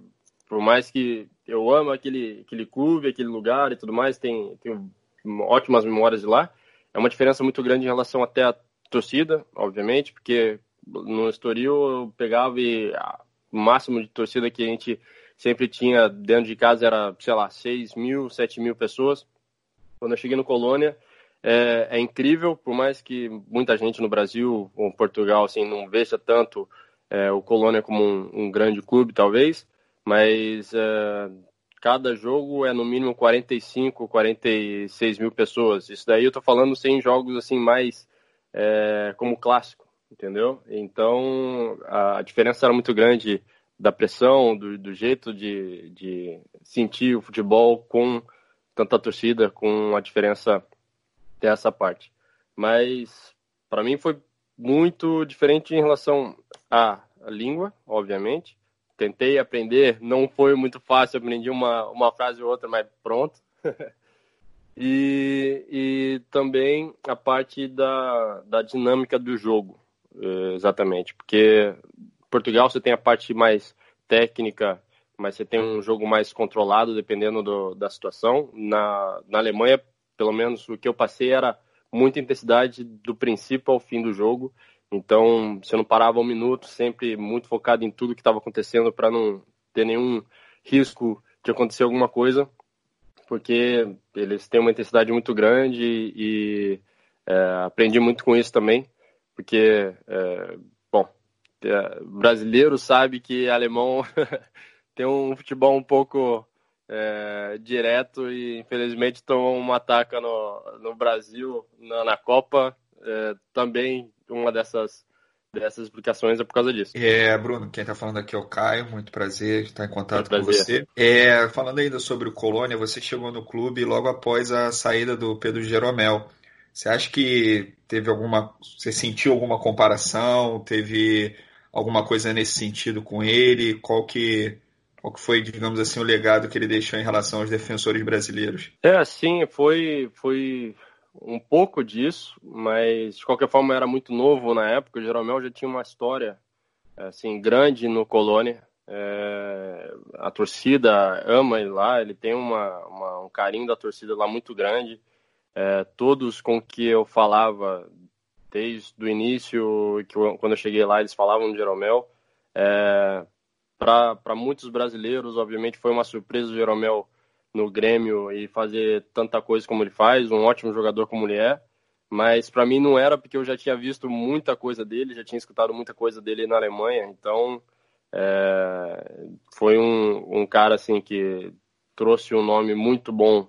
por mais que eu amo aquele, aquele clube, aquele lugar e tudo mais, tem, tem ótimas memórias de lá. É uma diferença muito grande em relação até a torcida, obviamente, porque no Estoril eu pegava e o máximo de torcida que a gente sempre tinha dentro de casa era, sei lá, 6 mil, 7 mil pessoas. Quando eu cheguei no Colônia, é, é incrível, por mais que muita gente no Brasil ou Portugal assim, não veja tanto é, o Colônia como um, um grande clube, talvez, mas é, cada jogo é no mínimo 45, 46 mil pessoas. Isso daí eu tô falando sem jogos assim mais é, como clássico, entendeu? Então a diferença era muito grande da pressão, do, do jeito de, de sentir o futebol com tanta torcida, com a diferença dessa parte. Mas para mim foi muito diferente em relação à língua, obviamente, tentei aprender, não foi muito fácil, aprendi uma, uma frase ou outra, mas pronto. <laughs> e, e também a parte da, da dinâmica do jogo, exatamente, porque Portugal você tem a parte mais técnica, mas você tem um jogo mais controlado dependendo do, da situação. Na, na Alemanha, pelo menos o que eu passei era muita intensidade do princípio ao fim do jogo. Então, você não parava um minuto, sempre muito focado em tudo que estava acontecendo para não ter nenhum risco de acontecer alguma coisa, porque eles têm uma intensidade muito grande e, é, aprendi muito com isso também, porque, é, bom, é, brasileiro sabe que alemão <laughs> tem um futebol um pouco é, direto e infelizmente tomou uma ataca no, no Brasil na, na Copa. É, também uma dessas dessas explicações é por causa disso. É, Bruno, quem está falando aqui é o Caio, muito prazer estar em contato com você. É, falando ainda sobre o Colônia, você chegou no clube logo após a saída do Pedro Jeromel. Você acha que teve alguma. Você sentiu alguma comparação? Teve alguma coisa nesse sentido com ele? Qual que qual que foi, digamos assim, o legado que ele deixou em relação aos defensores brasileiros? É, sim, foi, foi um pouco disso, mas de qualquer forma era muito novo na época. O Jeromel já tinha uma história assim grande no Colônia. É, a torcida ama ele lá, ele tem uma, uma, um carinho da torcida lá muito grande. É, todos com que eu falava desde o início, que eu, quando eu cheguei lá, eles falavam de Jeromel. É, para muitos brasileiros, obviamente, foi uma surpresa o Jeromel no Grêmio e fazer tanta coisa como ele faz, um ótimo jogador como ele é. Mas para mim não era porque eu já tinha visto muita coisa dele, já tinha escutado muita coisa dele na Alemanha. Então é, foi um, um cara assim que trouxe um nome muito bom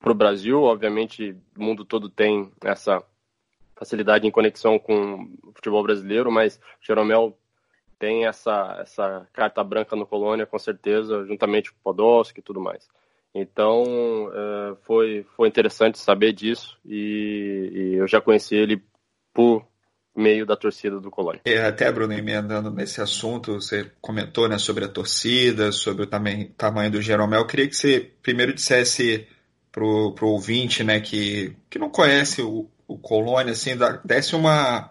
para o Brasil. Obviamente, o mundo todo tem essa facilidade em conexão com o futebol brasileiro, mas Jeromel tem essa, essa carta branca no Colônia, com certeza, juntamente com o Podolski e tudo mais. Então, é, foi, foi interessante saber disso e, e, eu já conheci ele por meio da torcida do Colônia. É, até, Bruno, emendando nesse assunto, você comentou né, sobre a torcida, sobre o tamanho, tamanho do Jeromel. Eu queria que você primeiro dissesse para o ouvinte né, que, que não conhece o, o Colônia, assim, desse uma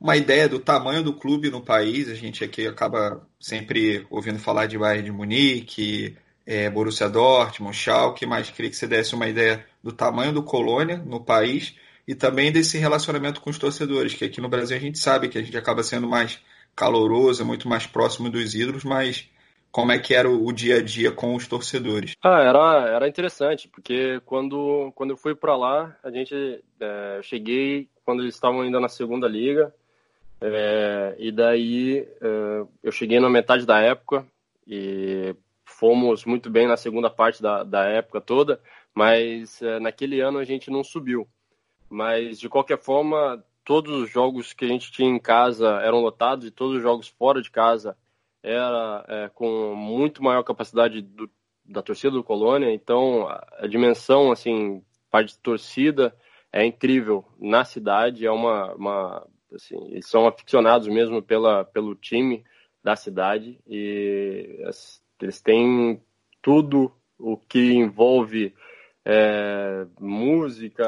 uma ideia do tamanho do clube no país. A gente aqui acaba sempre ouvindo falar de Bayern de Munique, é, Borussia Dortmund, Schalke, mas queria que você desse uma ideia do tamanho do Colônia no país e também desse relacionamento com os torcedores, que aqui no Brasil a gente sabe que a gente acaba sendo mais caloroso, muito mais próximo dos ídolos, mas como é que era o dia a dia com os torcedores? Ah, era, era interessante, porque quando, quando eu fui para lá, a gente é, cheguei quando eles estavam ainda na segunda liga, é, e daí é, eu cheguei na metade da época e fomos muito bem na segunda parte da, da época toda, mas é, naquele ano a gente não subiu. Mas de qualquer forma, todos os jogos que a gente tinha em casa eram lotados e todos os jogos fora de casa era é, com muito maior capacidade do, da torcida do Colônia. Então a, dimensão assim parte de torcida é incrível na cidade, é uma, uma Assim, eles são aficionados mesmo pela, pelo time da cidade e eles têm tudo o que envolve é, música,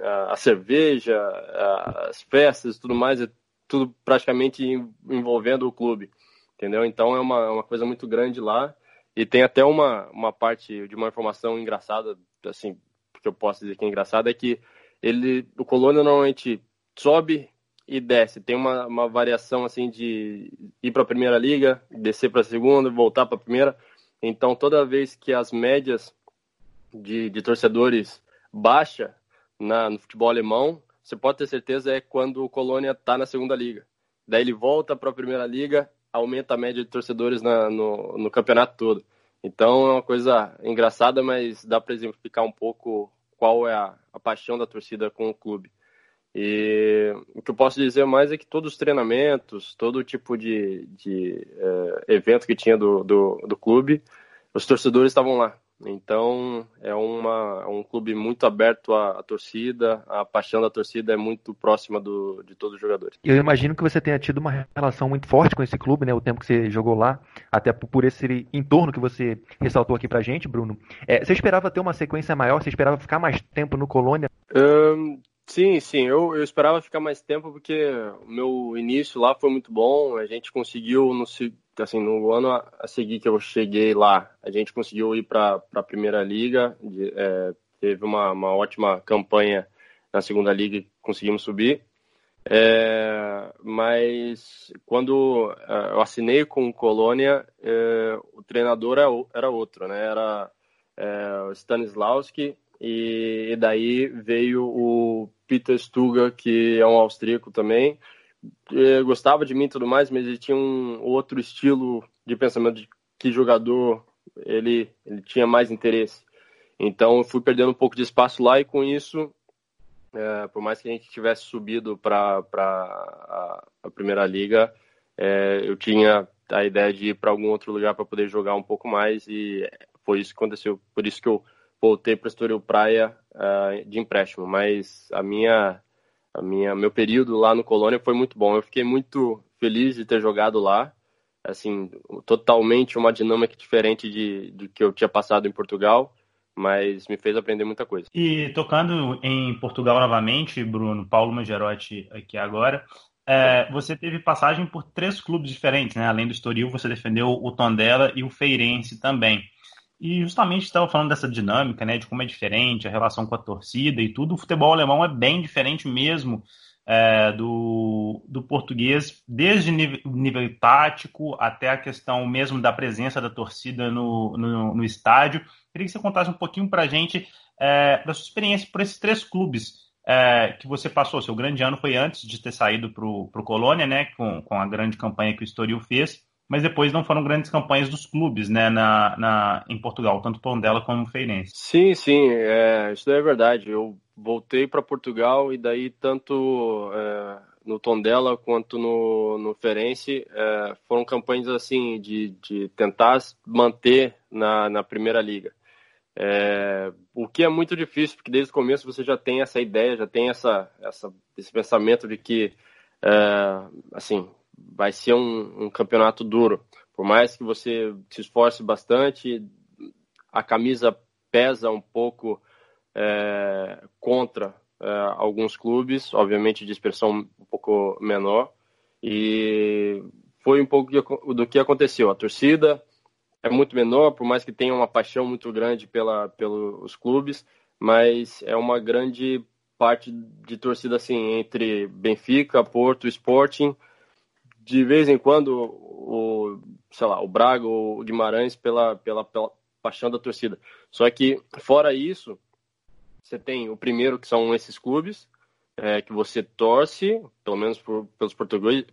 a, a cerveja, a, as festas tudo mais, é tudo praticamente envolvendo o clube, entendeu? Então é uma, uma coisa muito grande lá e tem até uma, uma parte de uma informação engraçada, assim, que eu posso dizer que é engraçada, é que ele, o Colônia normalmente sobe e desce. Tem uma, uma variação assim de ir para a primeira liga, descer para a segunda, voltar para a primeira. Então, toda vez que as médias de, de torcedores baixa na, no futebol alemão, você pode ter certeza é quando o Colônia está na segunda liga. Daí ele volta para a primeira liga, aumenta a média de torcedores na, no, no campeonato todo. Então é uma coisa engraçada, mas dá para exemplificar um pouco qual é a, a paixão da torcida com o clube. E o que eu posso dizer mais é que todos os treinamentos, todo tipo de, de é, evento que tinha do, do, do, clube, os torcedores estavam lá. Então é uma, é um clube muito aberto à, à, torcida, a paixão da torcida é muito próxima do, de todos os jogadores. Eu imagino que você tenha tido uma relação muito forte com esse clube, né? O tempo que você jogou lá, até por esse entorno que você ressaltou aqui pra gente, Bruno. É, você esperava ter uma sequência maior? Você esperava ficar mais tempo no Colônia? Um, Sim, sim, eu, eu esperava ficar mais tempo porque o meu início lá foi muito bom. A gente conseguiu, no, assim, no ano a seguir que eu cheguei lá, a gente conseguiu ir para a Primeira Liga, de, é, teve uma, uma ótima campanha na Segunda Liga e conseguimos subir. É, mas quando é, eu assinei com o Colônia, é, o treinador era outro, né? Era é, o Stanislawski e, daí veio o Peter Stuga, que é um austríaco também. Ele gostava de mim e tudo mais, mas ele tinha um outro estilo de pensamento de que jogador ele, ele tinha mais interesse. Então eu fui perdendo um pouco de espaço lá e com isso, é, por mais que a gente tivesse subido para a, a, primeira liga, é, eu tinha a ideia de ir para algum outro lugar para poder jogar um pouco mais e foi isso que aconteceu. Por isso que eu voltei para o Estoril Praia uh, de empréstimo, mas a minha, a minha, meu período lá no Colônia foi muito bom. Eu fiquei muito feliz de ter jogado lá, assim, totalmente uma dinâmica diferente de, do que eu tinha passado em Portugal, mas me fez aprender muita coisa. E tocando em Portugal novamente, Bruno, Paulo Mangerotti aqui agora, é, você teve passagem por três clubes diferentes, né? Além do Estoril, você defendeu o Tondela e o Feirense também. E justamente estava falando dessa dinâmica, né, de como é diferente a relação com a torcida e tudo. O futebol alemão é bem diferente mesmo é, do, do português, desde nível, nível tático até a questão mesmo da presença da torcida no, no, no estádio. Queria que você contasse um pouquinho para a gente é, da sua experiência por esses três clubes é, que você passou. Seu grande ano foi antes de ter saído para o Colônia, né, com, com a grande campanha que o Estoril fez mas depois não foram grandes campanhas dos clubes, né, na, na, em Portugal, tanto Tondela como Feirense. Sim, sim, é, isso é verdade. Eu voltei para Portugal e daí tanto é, no Tondela quanto no, no Feirense é, foram campanhas assim de, de tentar manter na, na Primeira Liga. É, o que é muito difícil, porque desde o começo você já tem essa ideia, já tem essa, essa esse pensamento de que, é, assim, vai ser um, um, campeonato duro. Por mais que você se esforce bastante, a camisa pesa um pouco é, contra é, alguns clubes, obviamente de expressão um pouco menor. E foi um pouco do que aconteceu. A torcida é muito menor, por mais que tenha uma paixão muito grande pela, pelos clubes, mas é uma grande parte de torcida assim entre Benfica, Porto, Sporting de vez em quando o, sei lá, o Braga ou o Guimarães pela, pela, pela paixão da torcida. Só que, fora isso, você tem o primeiro, que são esses clubes, é, que você torce, pelo menos por, pelos portugueses,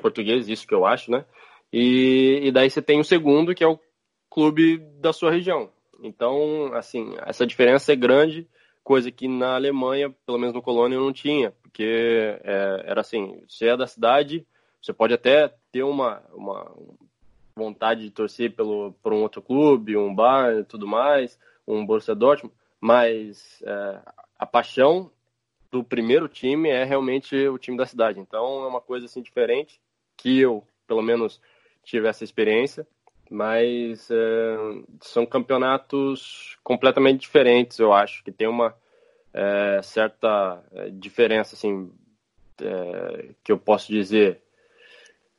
portugueses, isso que eu acho, né? E, e daí você tem o segundo, que é o clube da sua região. Então, assim, essa diferença é grande, coisa que na Alemanha, pelo menos no Colônia, eu não tinha, porque é, era assim, você é da cidade, você pode até ter uma, uma vontade de torcer pelo, por um outro clube, um bar e tudo mais, um Borussia Dortmund, mas é, a paixão do primeiro time é realmente o time da cidade. Então é uma coisa assim diferente que eu, pelo menos, tive essa experiência, mas é, são campeonatos completamente diferentes, eu acho, que tem uma é, certa é, diferença, assim, é, que eu posso dizer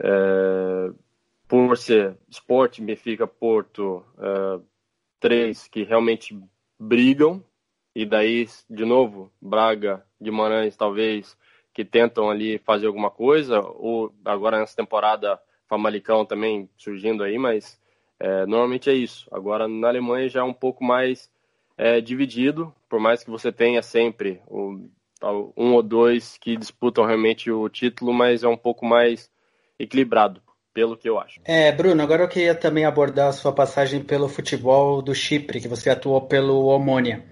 é, por ser Sport, Benfica, Porto, é, três que realmente brigam, e daí, de novo, Braga, Guimarães, talvez, que tentam ali fazer alguma coisa, ou agora nessa temporada, Famalicão também surgindo aí, mas é, normalmente é isso. Agora, na Alemanha já é um pouco mais é, dividido, por mais que você tenha sempre um, um ou dois que disputam realmente o título, mas é um pouco mais equilibrado, pelo que eu acho. É, Bruno, agora eu queria também abordar a sua passagem pelo futebol do Chipre, que você atuou pelo Omônia.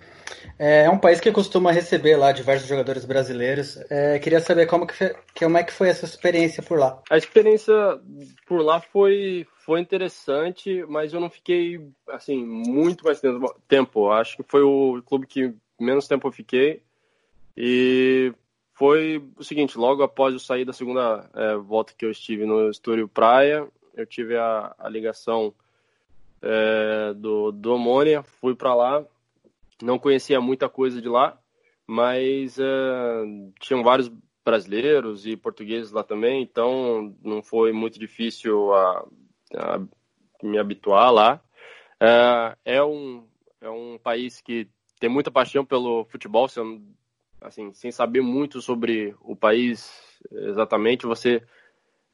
É, é um país que costuma receber lá diversos jogadores brasileiros. É, queria saber como, que foi, como é que foi essa experiência por lá. A experiência por lá foi, foi interessante, mas eu não fiquei assim muito mais tempo. Acho que foi o clube que menos tempo eu fiquei. E foi o seguinte, logo após eu sair da segunda é, volta que eu estive no Estúdio Praia, eu tive a, a ligação é, do, do Omônia, fui para lá, não conhecia muita coisa de lá, mas uh, tinham vários brasileiros e portugueses lá também, então não foi muito difícil a, a me habituar lá. Uh, é, um, é um país que tem muita paixão pelo futebol, assim, sem saber muito sobre o país exatamente, você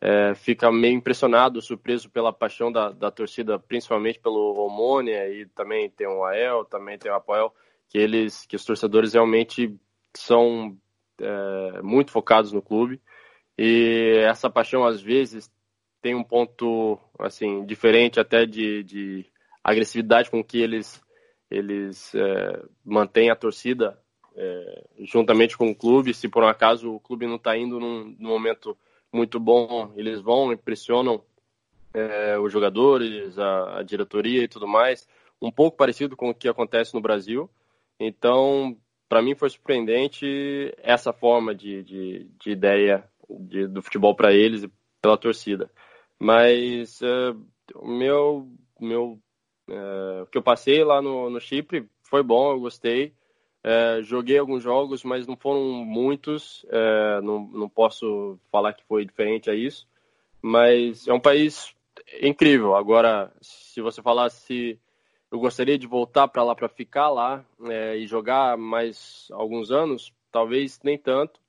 é, fica meio impressionado, surpreso pela paixão da, da torcida, principalmente pelo Omônia e também tem o AEL, também tem o Apoel, que eles, que os torcedores realmente são é, muito focados no clube. E essa paixão às vezes tem um ponto assim diferente até de, de agressividade com que eles eles é, mantêm a torcida é, juntamente com o clube. Se por um acaso o clube não está indo num, num, momento muito bom, eles vão, impressionam é, os jogadores, a, a, diretoria e tudo mais. Um pouco parecido com o que acontece no Brasil. Então, para mim foi surpreendente essa forma de, de, de ideia de, do futebol para eles e pela torcida. Mas uh, o meu, meu uh, o que eu passei lá no, no Chipre foi bom, eu gostei. Uh, joguei alguns jogos, mas não foram muitos. não, não posso falar que foi diferente a isso. Mas é um país incrível. Agora, se você falasse eu gostaria de voltar para lá para ficar lá é, e jogar mais alguns anos, talvez nem tanto,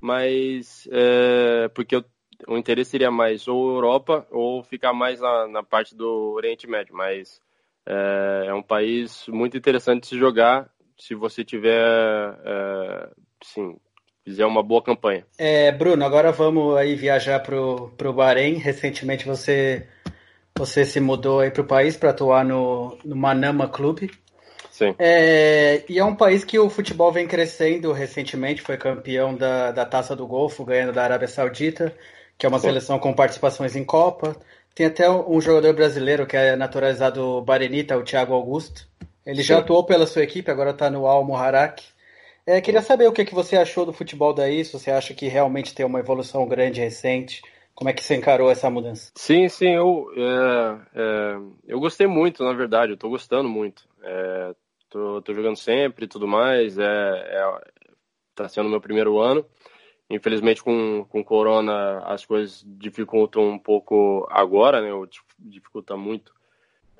mas é, porque eu, o interesse seria mais ou Europa ou ficar mais na, na parte do Oriente Médio, mas é, é, um país muito interessante de se jogar se você tiver, é, sim, fizer uma boa campanha. É, Bruno, agora vamos aí viajar para o Bahrein. Recentemente você você se mudou aí para o país para atuar no, no Manama Clube. Sim. É, e é um país que o futebol vem crescendo recentemente, foi campeão da, da Taça do Golfo, ganhando da Arábia Saudita, que é uma Sim. seleção com participações em Copa. Tem até um jogador brasileiro que é naturalizado barenita, o Thiago Augusto. Ele Sim. já atuou pela sua equipe, agora está no Al Muharak. É, queria saber o que, que você achou do futebol daí, se você acha que realmente tem uma evolução grande recente como é que você encarou essa mudança? Sim, sim, eu, é, é, eu gostei muito, na verdade, eu tô gostando muito. É, tô, tô, jogando sempre e tudo mais, é, é, tá sendo meu primeiro ano. Infelizmente, com, com corona, as coisas dificultam um pouco agora, né? Dificulta muito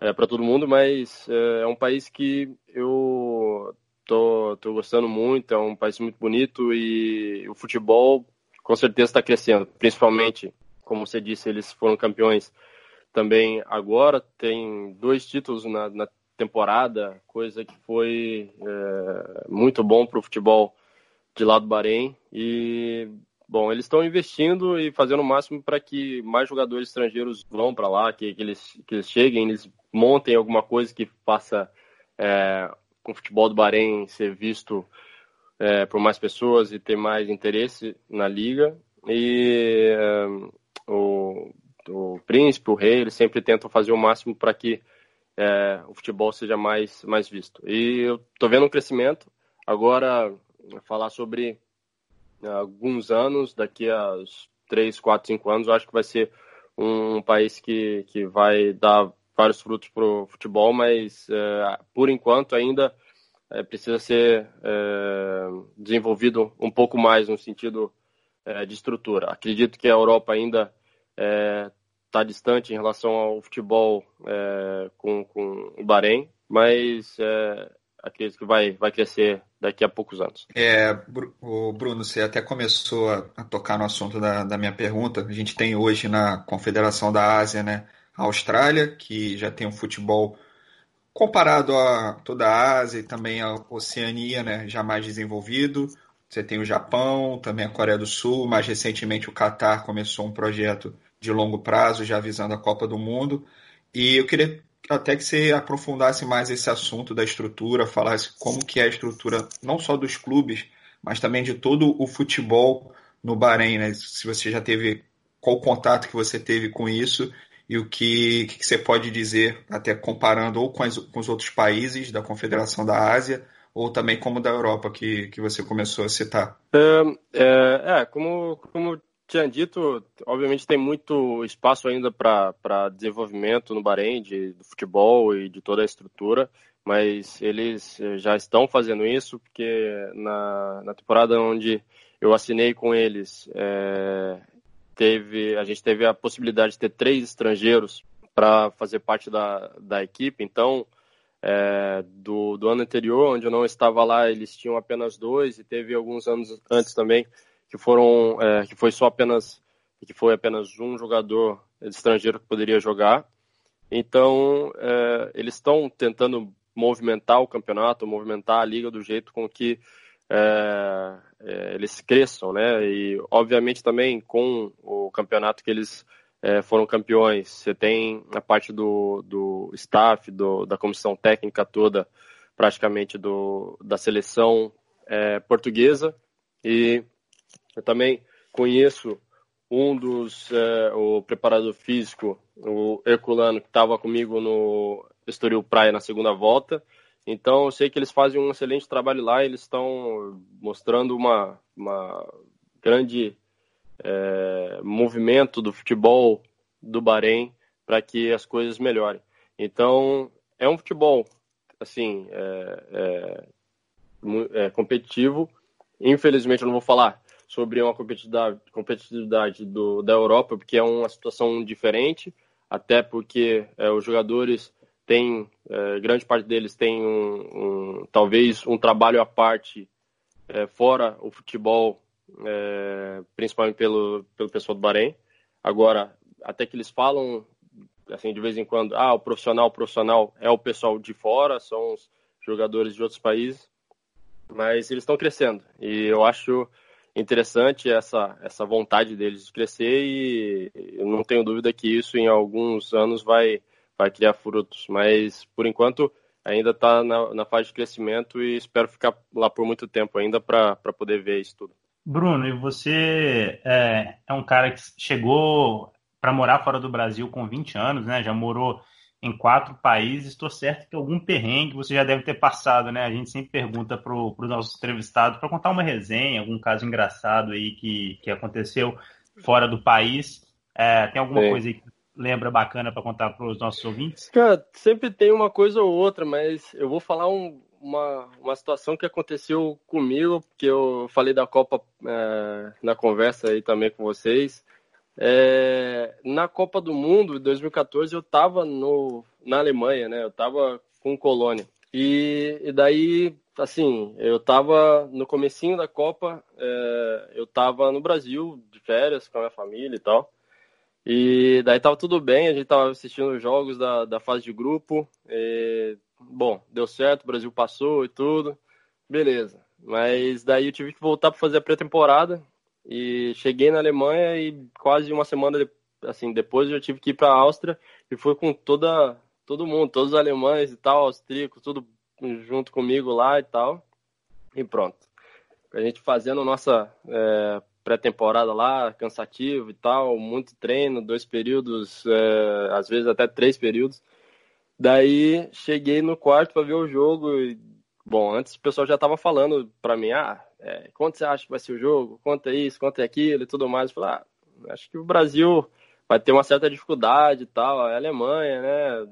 é, para todo mundo, mas é, é, um país que eu tô, tô gostando muito, é um país muito bonito e o futebol com certeza está crescendo, principalmente como você disse, eles foram campeões também agora, tem dois títulos na, na temporada, coisa que foi é, muito bom para o futebol de lá do Bahrein. E, bom, eles estão investindo e fazendo o máximo para que mais jogadores estrangeiros vão para lá, que, que, eles, que eles cheguem, eles montem alguma coisa que faça é, o futebol do Bahrein ser visto é, por mais pessoas e ter mais interesse na liga. E é, o, o príncipe, o rei, eles sempre tentam fazer o máximo para que é, o futebol seja mais, mais visto. E eu estou vendo um crescimento. Agora, falar sobre alguns anos, daqui a 3, 4, 5 anos, eu acho que vai ser um país que, que vai dar vários frutos para o futebol, mas é, por enquanto ainda é, precisa ser é, desenvolvido um pouco mais no sentido é, de estrutura. Acredito que a Europa ainda está é, distante em relação ao futebol é, com, com o Bahrein, mas acredito que vai, vai crescer daqui a poucos anos. É, o Bruno, você até começou a, tocar no assunto da, da, minha pergunta. A gente tem hoje na Confederação da Ásia, né, a Austrália, que já tem um futebol comparado a toda a Ásia e também a Oceania, né, já mais desenvolvido. Você tem o Japão, também a Coreia do Sul, mais recentemente o Catar começou um projeto de longo prazo, já visando a Copa do Mundo. E eu queria até que você aprofundasse mais esse assunto da estrutura, falasse como que é a estrutura não só dos clubes, mas também de todo o futebol no Bahrein, né? Se você já teve qual contato que você teve com isso e o que, que você pode dizer, até comparando ou com, as, com os outros países da Confederação da Ásia, ou também como da Europa que, que você começou a citar? É, é, é como, como tinha dito, obviamente tem muito espaço ainda para desenvolvimento no Bahrein, de, do futebol e de toda a estrutura. mas eles já estão fazendo isso, porque na, na temporada onde eu assinei com eles, é, teve, a gente teve a possibilidade de ter três estrangeiros para fazer parte da, da equipe, então é, do, do ano anterior, onde eu não estava lá, eles tinham apenas dois, e teve alguns anos antes também que foram é, que foi só apenas que foi apenas um jogador estrangeiro que poderia jogar. Então é, eles estão tentando movimentar o campeonato, movimentar a liga do jeito com que é, é, eles cresçam, né? E obviamente também com o campeonato que eles é, foram campeões, você tem a parte do, do staff, do, da comissão técnica toda, praticamente do, da seleção é, portuguesa. E eu também conheço um dos, é, o preparador físico, o Herculano, que estava comigo no Estoril Praia na segunda volta. Então, eu sei que eles fazem um excelente trabalho lá, eles estão mostrando uma, uma grande é, movimento do futebol do Bahrein para que as coisas melhorem. Então, é um futebol, assim, é, é, é competitivo. Infelizmente, eu não vou falar sobre uma competitividade, competitividade do, da Europa, porque é uma situação diferente, até porque é, os jogadores têm, é, grande parte deles tem um, um, talvez um trabalho à parte é, fora o futebol, é, principalmente pelo, pelo pessoal do Bahrein. Agora, até que eles falam, assim, de vez em quando, ah, o profissional, o profissional é o pessoal de fora, são os jogadores de outros países, mas eles estão crescendo. E eu acho interessante essa, essa vontade deles de crescer e eu não tenho dúvida que isso em alguns anos vai, vai criar frutos. Mas, por enquanto, ainda está na, na, fase de crescimento e espero ficar lá por muito tempo ainda para poder ver isso tudo. Bruno, e você é, é um cara que chegou para morar fora do Brasil com 20 anos, né? Já morou em quatro países, estou certo que algum perrengue você já deve ter passado, né? A gente sempre pergunta para os nossos entrevistados para contar uma resenha, algum caso engraçado aí que, que aconteceu fora do país. É, tem alguma Sim. coisa aí que lembra bacana para contar para os nossos ouvintes? Cara, sempre tem uma coisa ou outra, mas eu vou falar um, uma, uma situação que aconteceu comigo, que eu falei da Copa é, na conversa aí também com vocês. É, na Copa do Mundo de 2014 eu estava na Alemanha, né? Eu estava com Colônia. E, e, daí, assim, eu estava no comecinho da Copa, é, eu estava no Brasil de férias com a minha família e tal. E daí tava tudo bem, a gente tava assistindo os jogos da, da fase de grupo. E, bom, deu certo, o Brasil passou e tudo. Beleza. Mas daí eu tive que voltar para fazer a pré-temporada. E cheguei na Alemanha e quase uma semana assim, depois eu tive que ir para a Áustria e fui com toda todo mundo, todos os alemães e tal, austríacos, tudo junto comigo lá e tal. E pronto. A gente fazendo nossa é, pré-temporada lá, cansativo e tal, muito treino, dois períodos, é, às vezes até três períodos. Daí cheguei no quarto para ver o jogo e, bom, antes o pessoal já estava falando para mim, ah, é, quanto você acha que vai ser o jogo, quanto é isso, quanto é aquilo e tudo mais. Eu falei, ah, acho que o Brasil vai ter uma certa dificuldade e tal, é a Alemanha, né,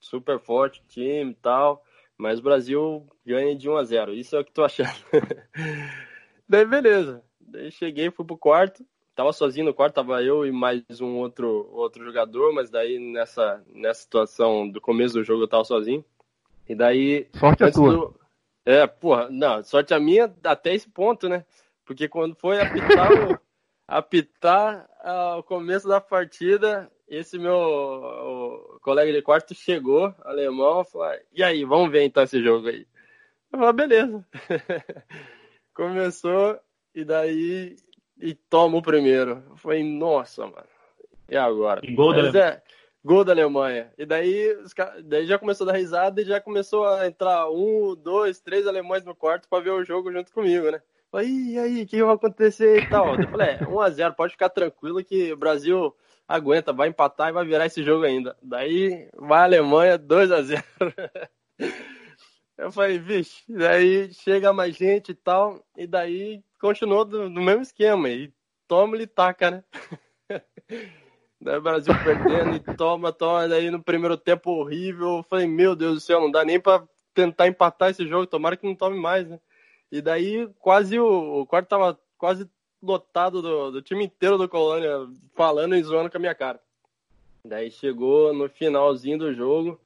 super forte time e tal, mas o Brasil ganha de 1 a 0 isso é o que tô achando. <laughs> Daí beleza, daí cheguei, fui pro quarto, tava sozinho no quarto, tava eu e mais um outro, outro jogador, mas daí nessa, nessa situação do começo do jogo eu tava sozinho. E daí. Sorte a tua. Do... É, porra, não, sorte a minha até esse ponto, né? Porque quando foi apitar o, <laughs> apitar uh, o começo da partida, esse meu colega de quarto chegou, alemão, falou, e aí, vamos ver então esse jogo aí. Eu falei, beleza. <laughs> Começou, e daí, e toma o primeiro. Eu falei, nossa, mano, e agora? E gol da... É, Gol da Alemanha. E daí, daí já começou a dar risada e já começou a entrar um, dois, três alemães no quarto para ver o jogo junto comigo, né? Falei, e aí, o que vai acontecer e tal? Eu falei, é, 1x0, pode ficar tranquilo que o Brasil aguenta, vai empatar e vai virar esse jogo ainda. Daí vai a Alemanha, 2x0. <laughs> Eu falei, vixe, daí chega mais gente e tal, e daí continuou do, do mesmo esquema, e toma e taca, né? <laughs> Daí o Brasil perdendo e toma, toma. Daí no primeiro tempo horrível. Eu falei, meu Deus do céu, não dá nem pra tentar empatar esse jogo, tomara que não tome mais, né? E daí quase o, o quarto tava quase lotado do, do time inteiro do Colônia falando e zoando com a minha cara. Daí chegou no finalzinho do jogo,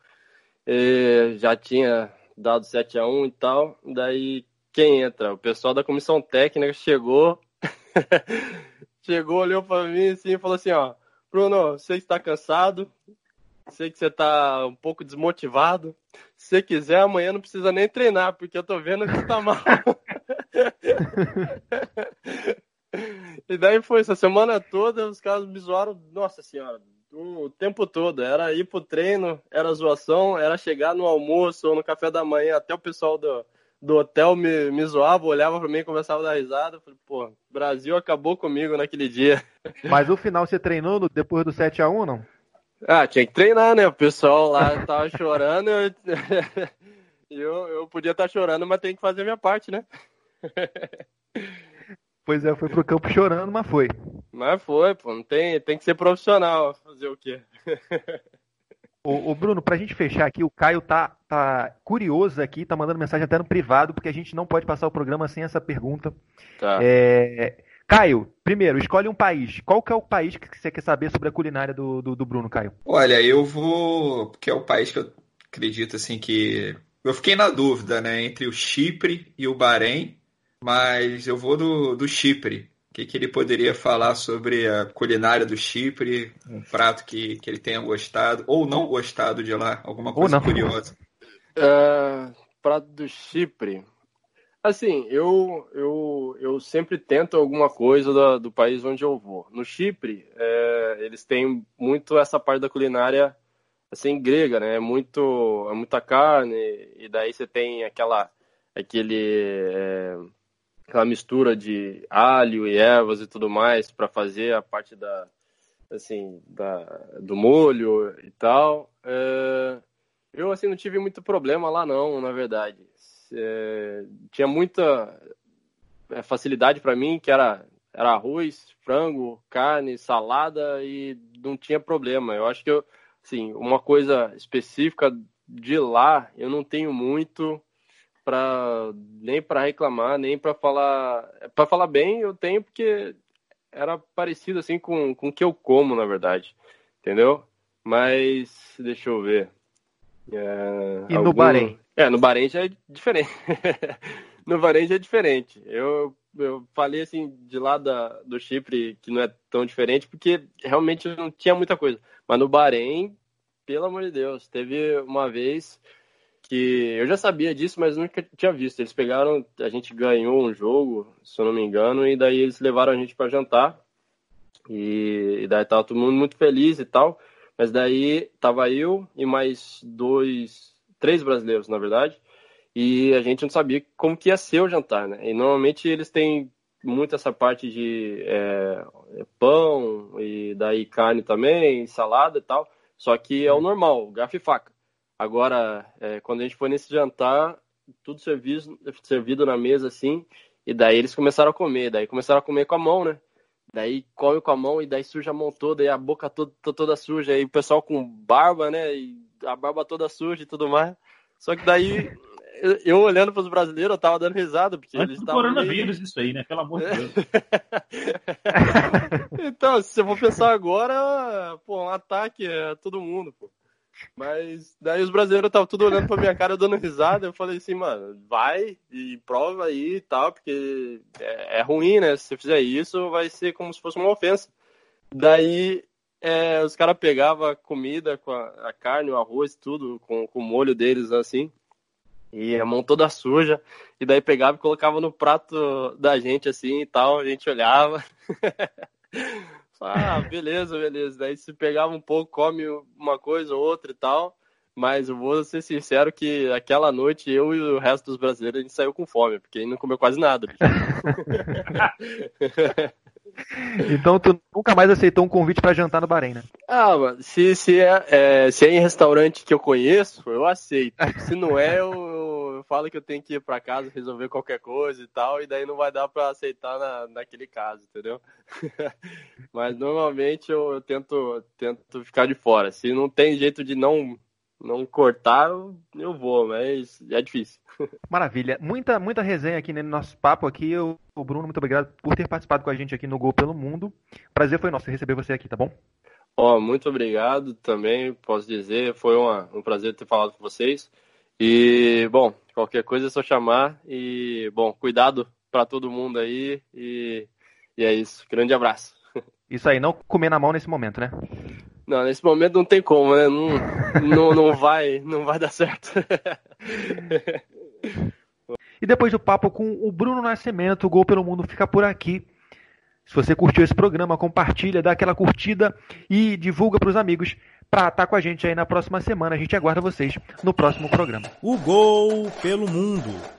já tinha dado 7 a 1 e tal. Daí quem entra? O pessoal da comissão técnica chegou, <laughs> chegou, olhou para mim assim e falou assim, ó, Bruno, você está cansado, sei que você está um pouco desmotivado. Se você quiser, amanhã não precisa nem treinar, porque eu tô vendo que você tá mal. <laughs> e daí foi essa semana toda, os caras me zoaram, nossa senhora, o tempo todo. Era ir pro treino, era zoação, era chegar no almoço ou no café da manhã, até o pessoal do, do hotel me, me zoava, olhava pra mim e começava a dar risada. Falei, pô, Brasil acabou comigo naquele dia. <laughs> Mas o final você treinou depois do 7x1 ou não? Ah, tinha que treinar, né? O pessoal lá tava <laughs> chorando e eu, <laughs> eu, eu podia estar tá chorando, mas tem que fazer a minha parte, né? Pois é, foi pro campo chorando, mas foi. Mas foi, pô, não tem, tem que ser profissional, fazer o quê? Ô, ô, Bruno, pra gente fechar aqui, o Caio tá, tá curioso aqui, tá mandando mensagem até no privado, porque a gente não pode passar o programa sem essa pergunta. Tá. É... Caio, primeiro, escolhe um país. Qual que é o país que você quer saber sobre a culinária do, do, do Bruno, Caio? Olha, eu vou. Porque é o país que eu acredito assim que. Eu fiquei na dúvida, né? Entre o Chipre e o Bahrein, mas eu vou do, do Chipre. O que, que ele poderia falar sobre a culinária do Chipre, um prato que, que ele tenha gostado, ou não gostado de lá, alguma coisa curiosa. Uh, prato do Chipre. Assim, eu, eu, eu sempre tento alguma coisa do, do país onde eu vou. No Chipre, é, eles têm muito essa parte da culinária assim grega, né? É muito, é muita carne e daí você tem aquela, aquele, é, aquela mistura de alho e ervas e tudo mais para fazer a parte da, assim, da, do molho e tal. É, eu assim não tive muito problema lá não, na verdade é, tinha muita é, facilidade para mim, que era, era arroz, frango, carne, salada e não tinha problema. Eu acho que eu, assim, uma coisa específica de lá, eu não tenho muito para nem para reclamar, nem para falar, para falar bem, eu tenho porque era parecido assim com, com o que eu como, na verdade. Entendeu? Mas deixa eu ver. É, e algum... no Bahrein? É, no Bahrein já é diferente. <laughs> no Bahrein já é diferente. Eu, eu falei assim de lá da, do Chipre que não é tão diferente porque realmente não tinha muita coisa. Mas no Bahrein, pelo amor de Deus, teve uma vez que eu já sabia disso, mas nunca tinha visto. Eles pegaram, a gente ganhou um jogo, se eu não me engano, e daí eles levaram a gente para jantar. E, e daí tava todo mundo muito feliz e tal. Mas daí tava eu e mais dois três brasileiros, na verdade, e a gente não sabia como que ia ser o jantar, né? E normalmente eles têm muito essa parte de é, pão e daí carne também, salada e tal, só que é o normal, garfo e faca. Agora, é, quando a gente foi nesse jantar, tudo servido, servido na mesa assim, e daí eles começaram a comer, daí começaram a comer com a mão, né? Daí come com a mão e daí suja a mão toda e a boca toda, toda suja, e o pessoal com barba, né? E a barba toda suja e tudo mais. Só que daí, eu, eu olhando para os brasileiros, eu tava dando risada, porque Antes eles estavam. coronavírus, meio... isso aí, né? Pelo amor de Deus. <laughs> então, se eu for pensar agora, pô, um ataque é todo mundo, pô. Mas daí os brasileiros estavam tudo olhando pra minha cara, dando risada. Eu falei assim, mano, vai e prova aí e tal, porque é, é ruim, né? Se você fizer isso, vai ser como se fosse uma ofensa. Daí é, os caras pegavam a comida com a, a, carne, o arroz, tudo, com, com o molho deles, assim, e a mão toda suja, e daí pegava e colocava no prato da gente, assim, e tal, a gente olhava. <laughs> ah, beleza, beleza. Daí se pegava um pouco, come uma coisa ou outra e tal, mas eu vou ser sincero que aquela noite eu e o resto dos brasileiros a gente saiu com fome, porque a gente não comeu quase nada. <laughs> Então tu nunca mais aceitou um convite para jantar no Bahrein, né? Ah, mano, se, se, é, é, se é em restaurante que eu conheço, eu aceito. Se não é, eu, eu falo que eu tenho que ir para casa resolver qualquer coisa e tal, e daí não vai dar para aceitar na, naquele caso, entendeu? <laughs> Mas normalmente eu, eu, tento, tento ficar de fora. Se não tem jeito de não não cortar, eu vou, mas é difícil. <laughs> Maravilha. Muita, muita resenha aqui no nosso papo aqui. Eu, o Bruno, muito obrigado por ter participado com a gente aqui no Gol pelo Mundo. Prazer foi nosso receber você aqui, tá bom? Ó, oh, muito obrigado também, posso dizer, foi uma, um prazer ter falado com vocês. E, bom, qualquer coisa é só chamar. E, bom, cuidado para todo mundo aí. E, e é isso. Grande abraço. <laughs> Isso aí, não comer na mão nesse momento, né? Não, nesse momento não tem como, né? Não, não, não, vai, não vai dar certo. <laughs> e depois do papo com o Bruno Nascimento, o Gol pelo Mundo fica por aqui. Se você curtiu esse programa, compartilha, dá aquela curtida e divulga para os amigos para estar tá com a gente aí na próxima semana. A gente aguarda vocês no próximo programa. O Gol pelo Mundo.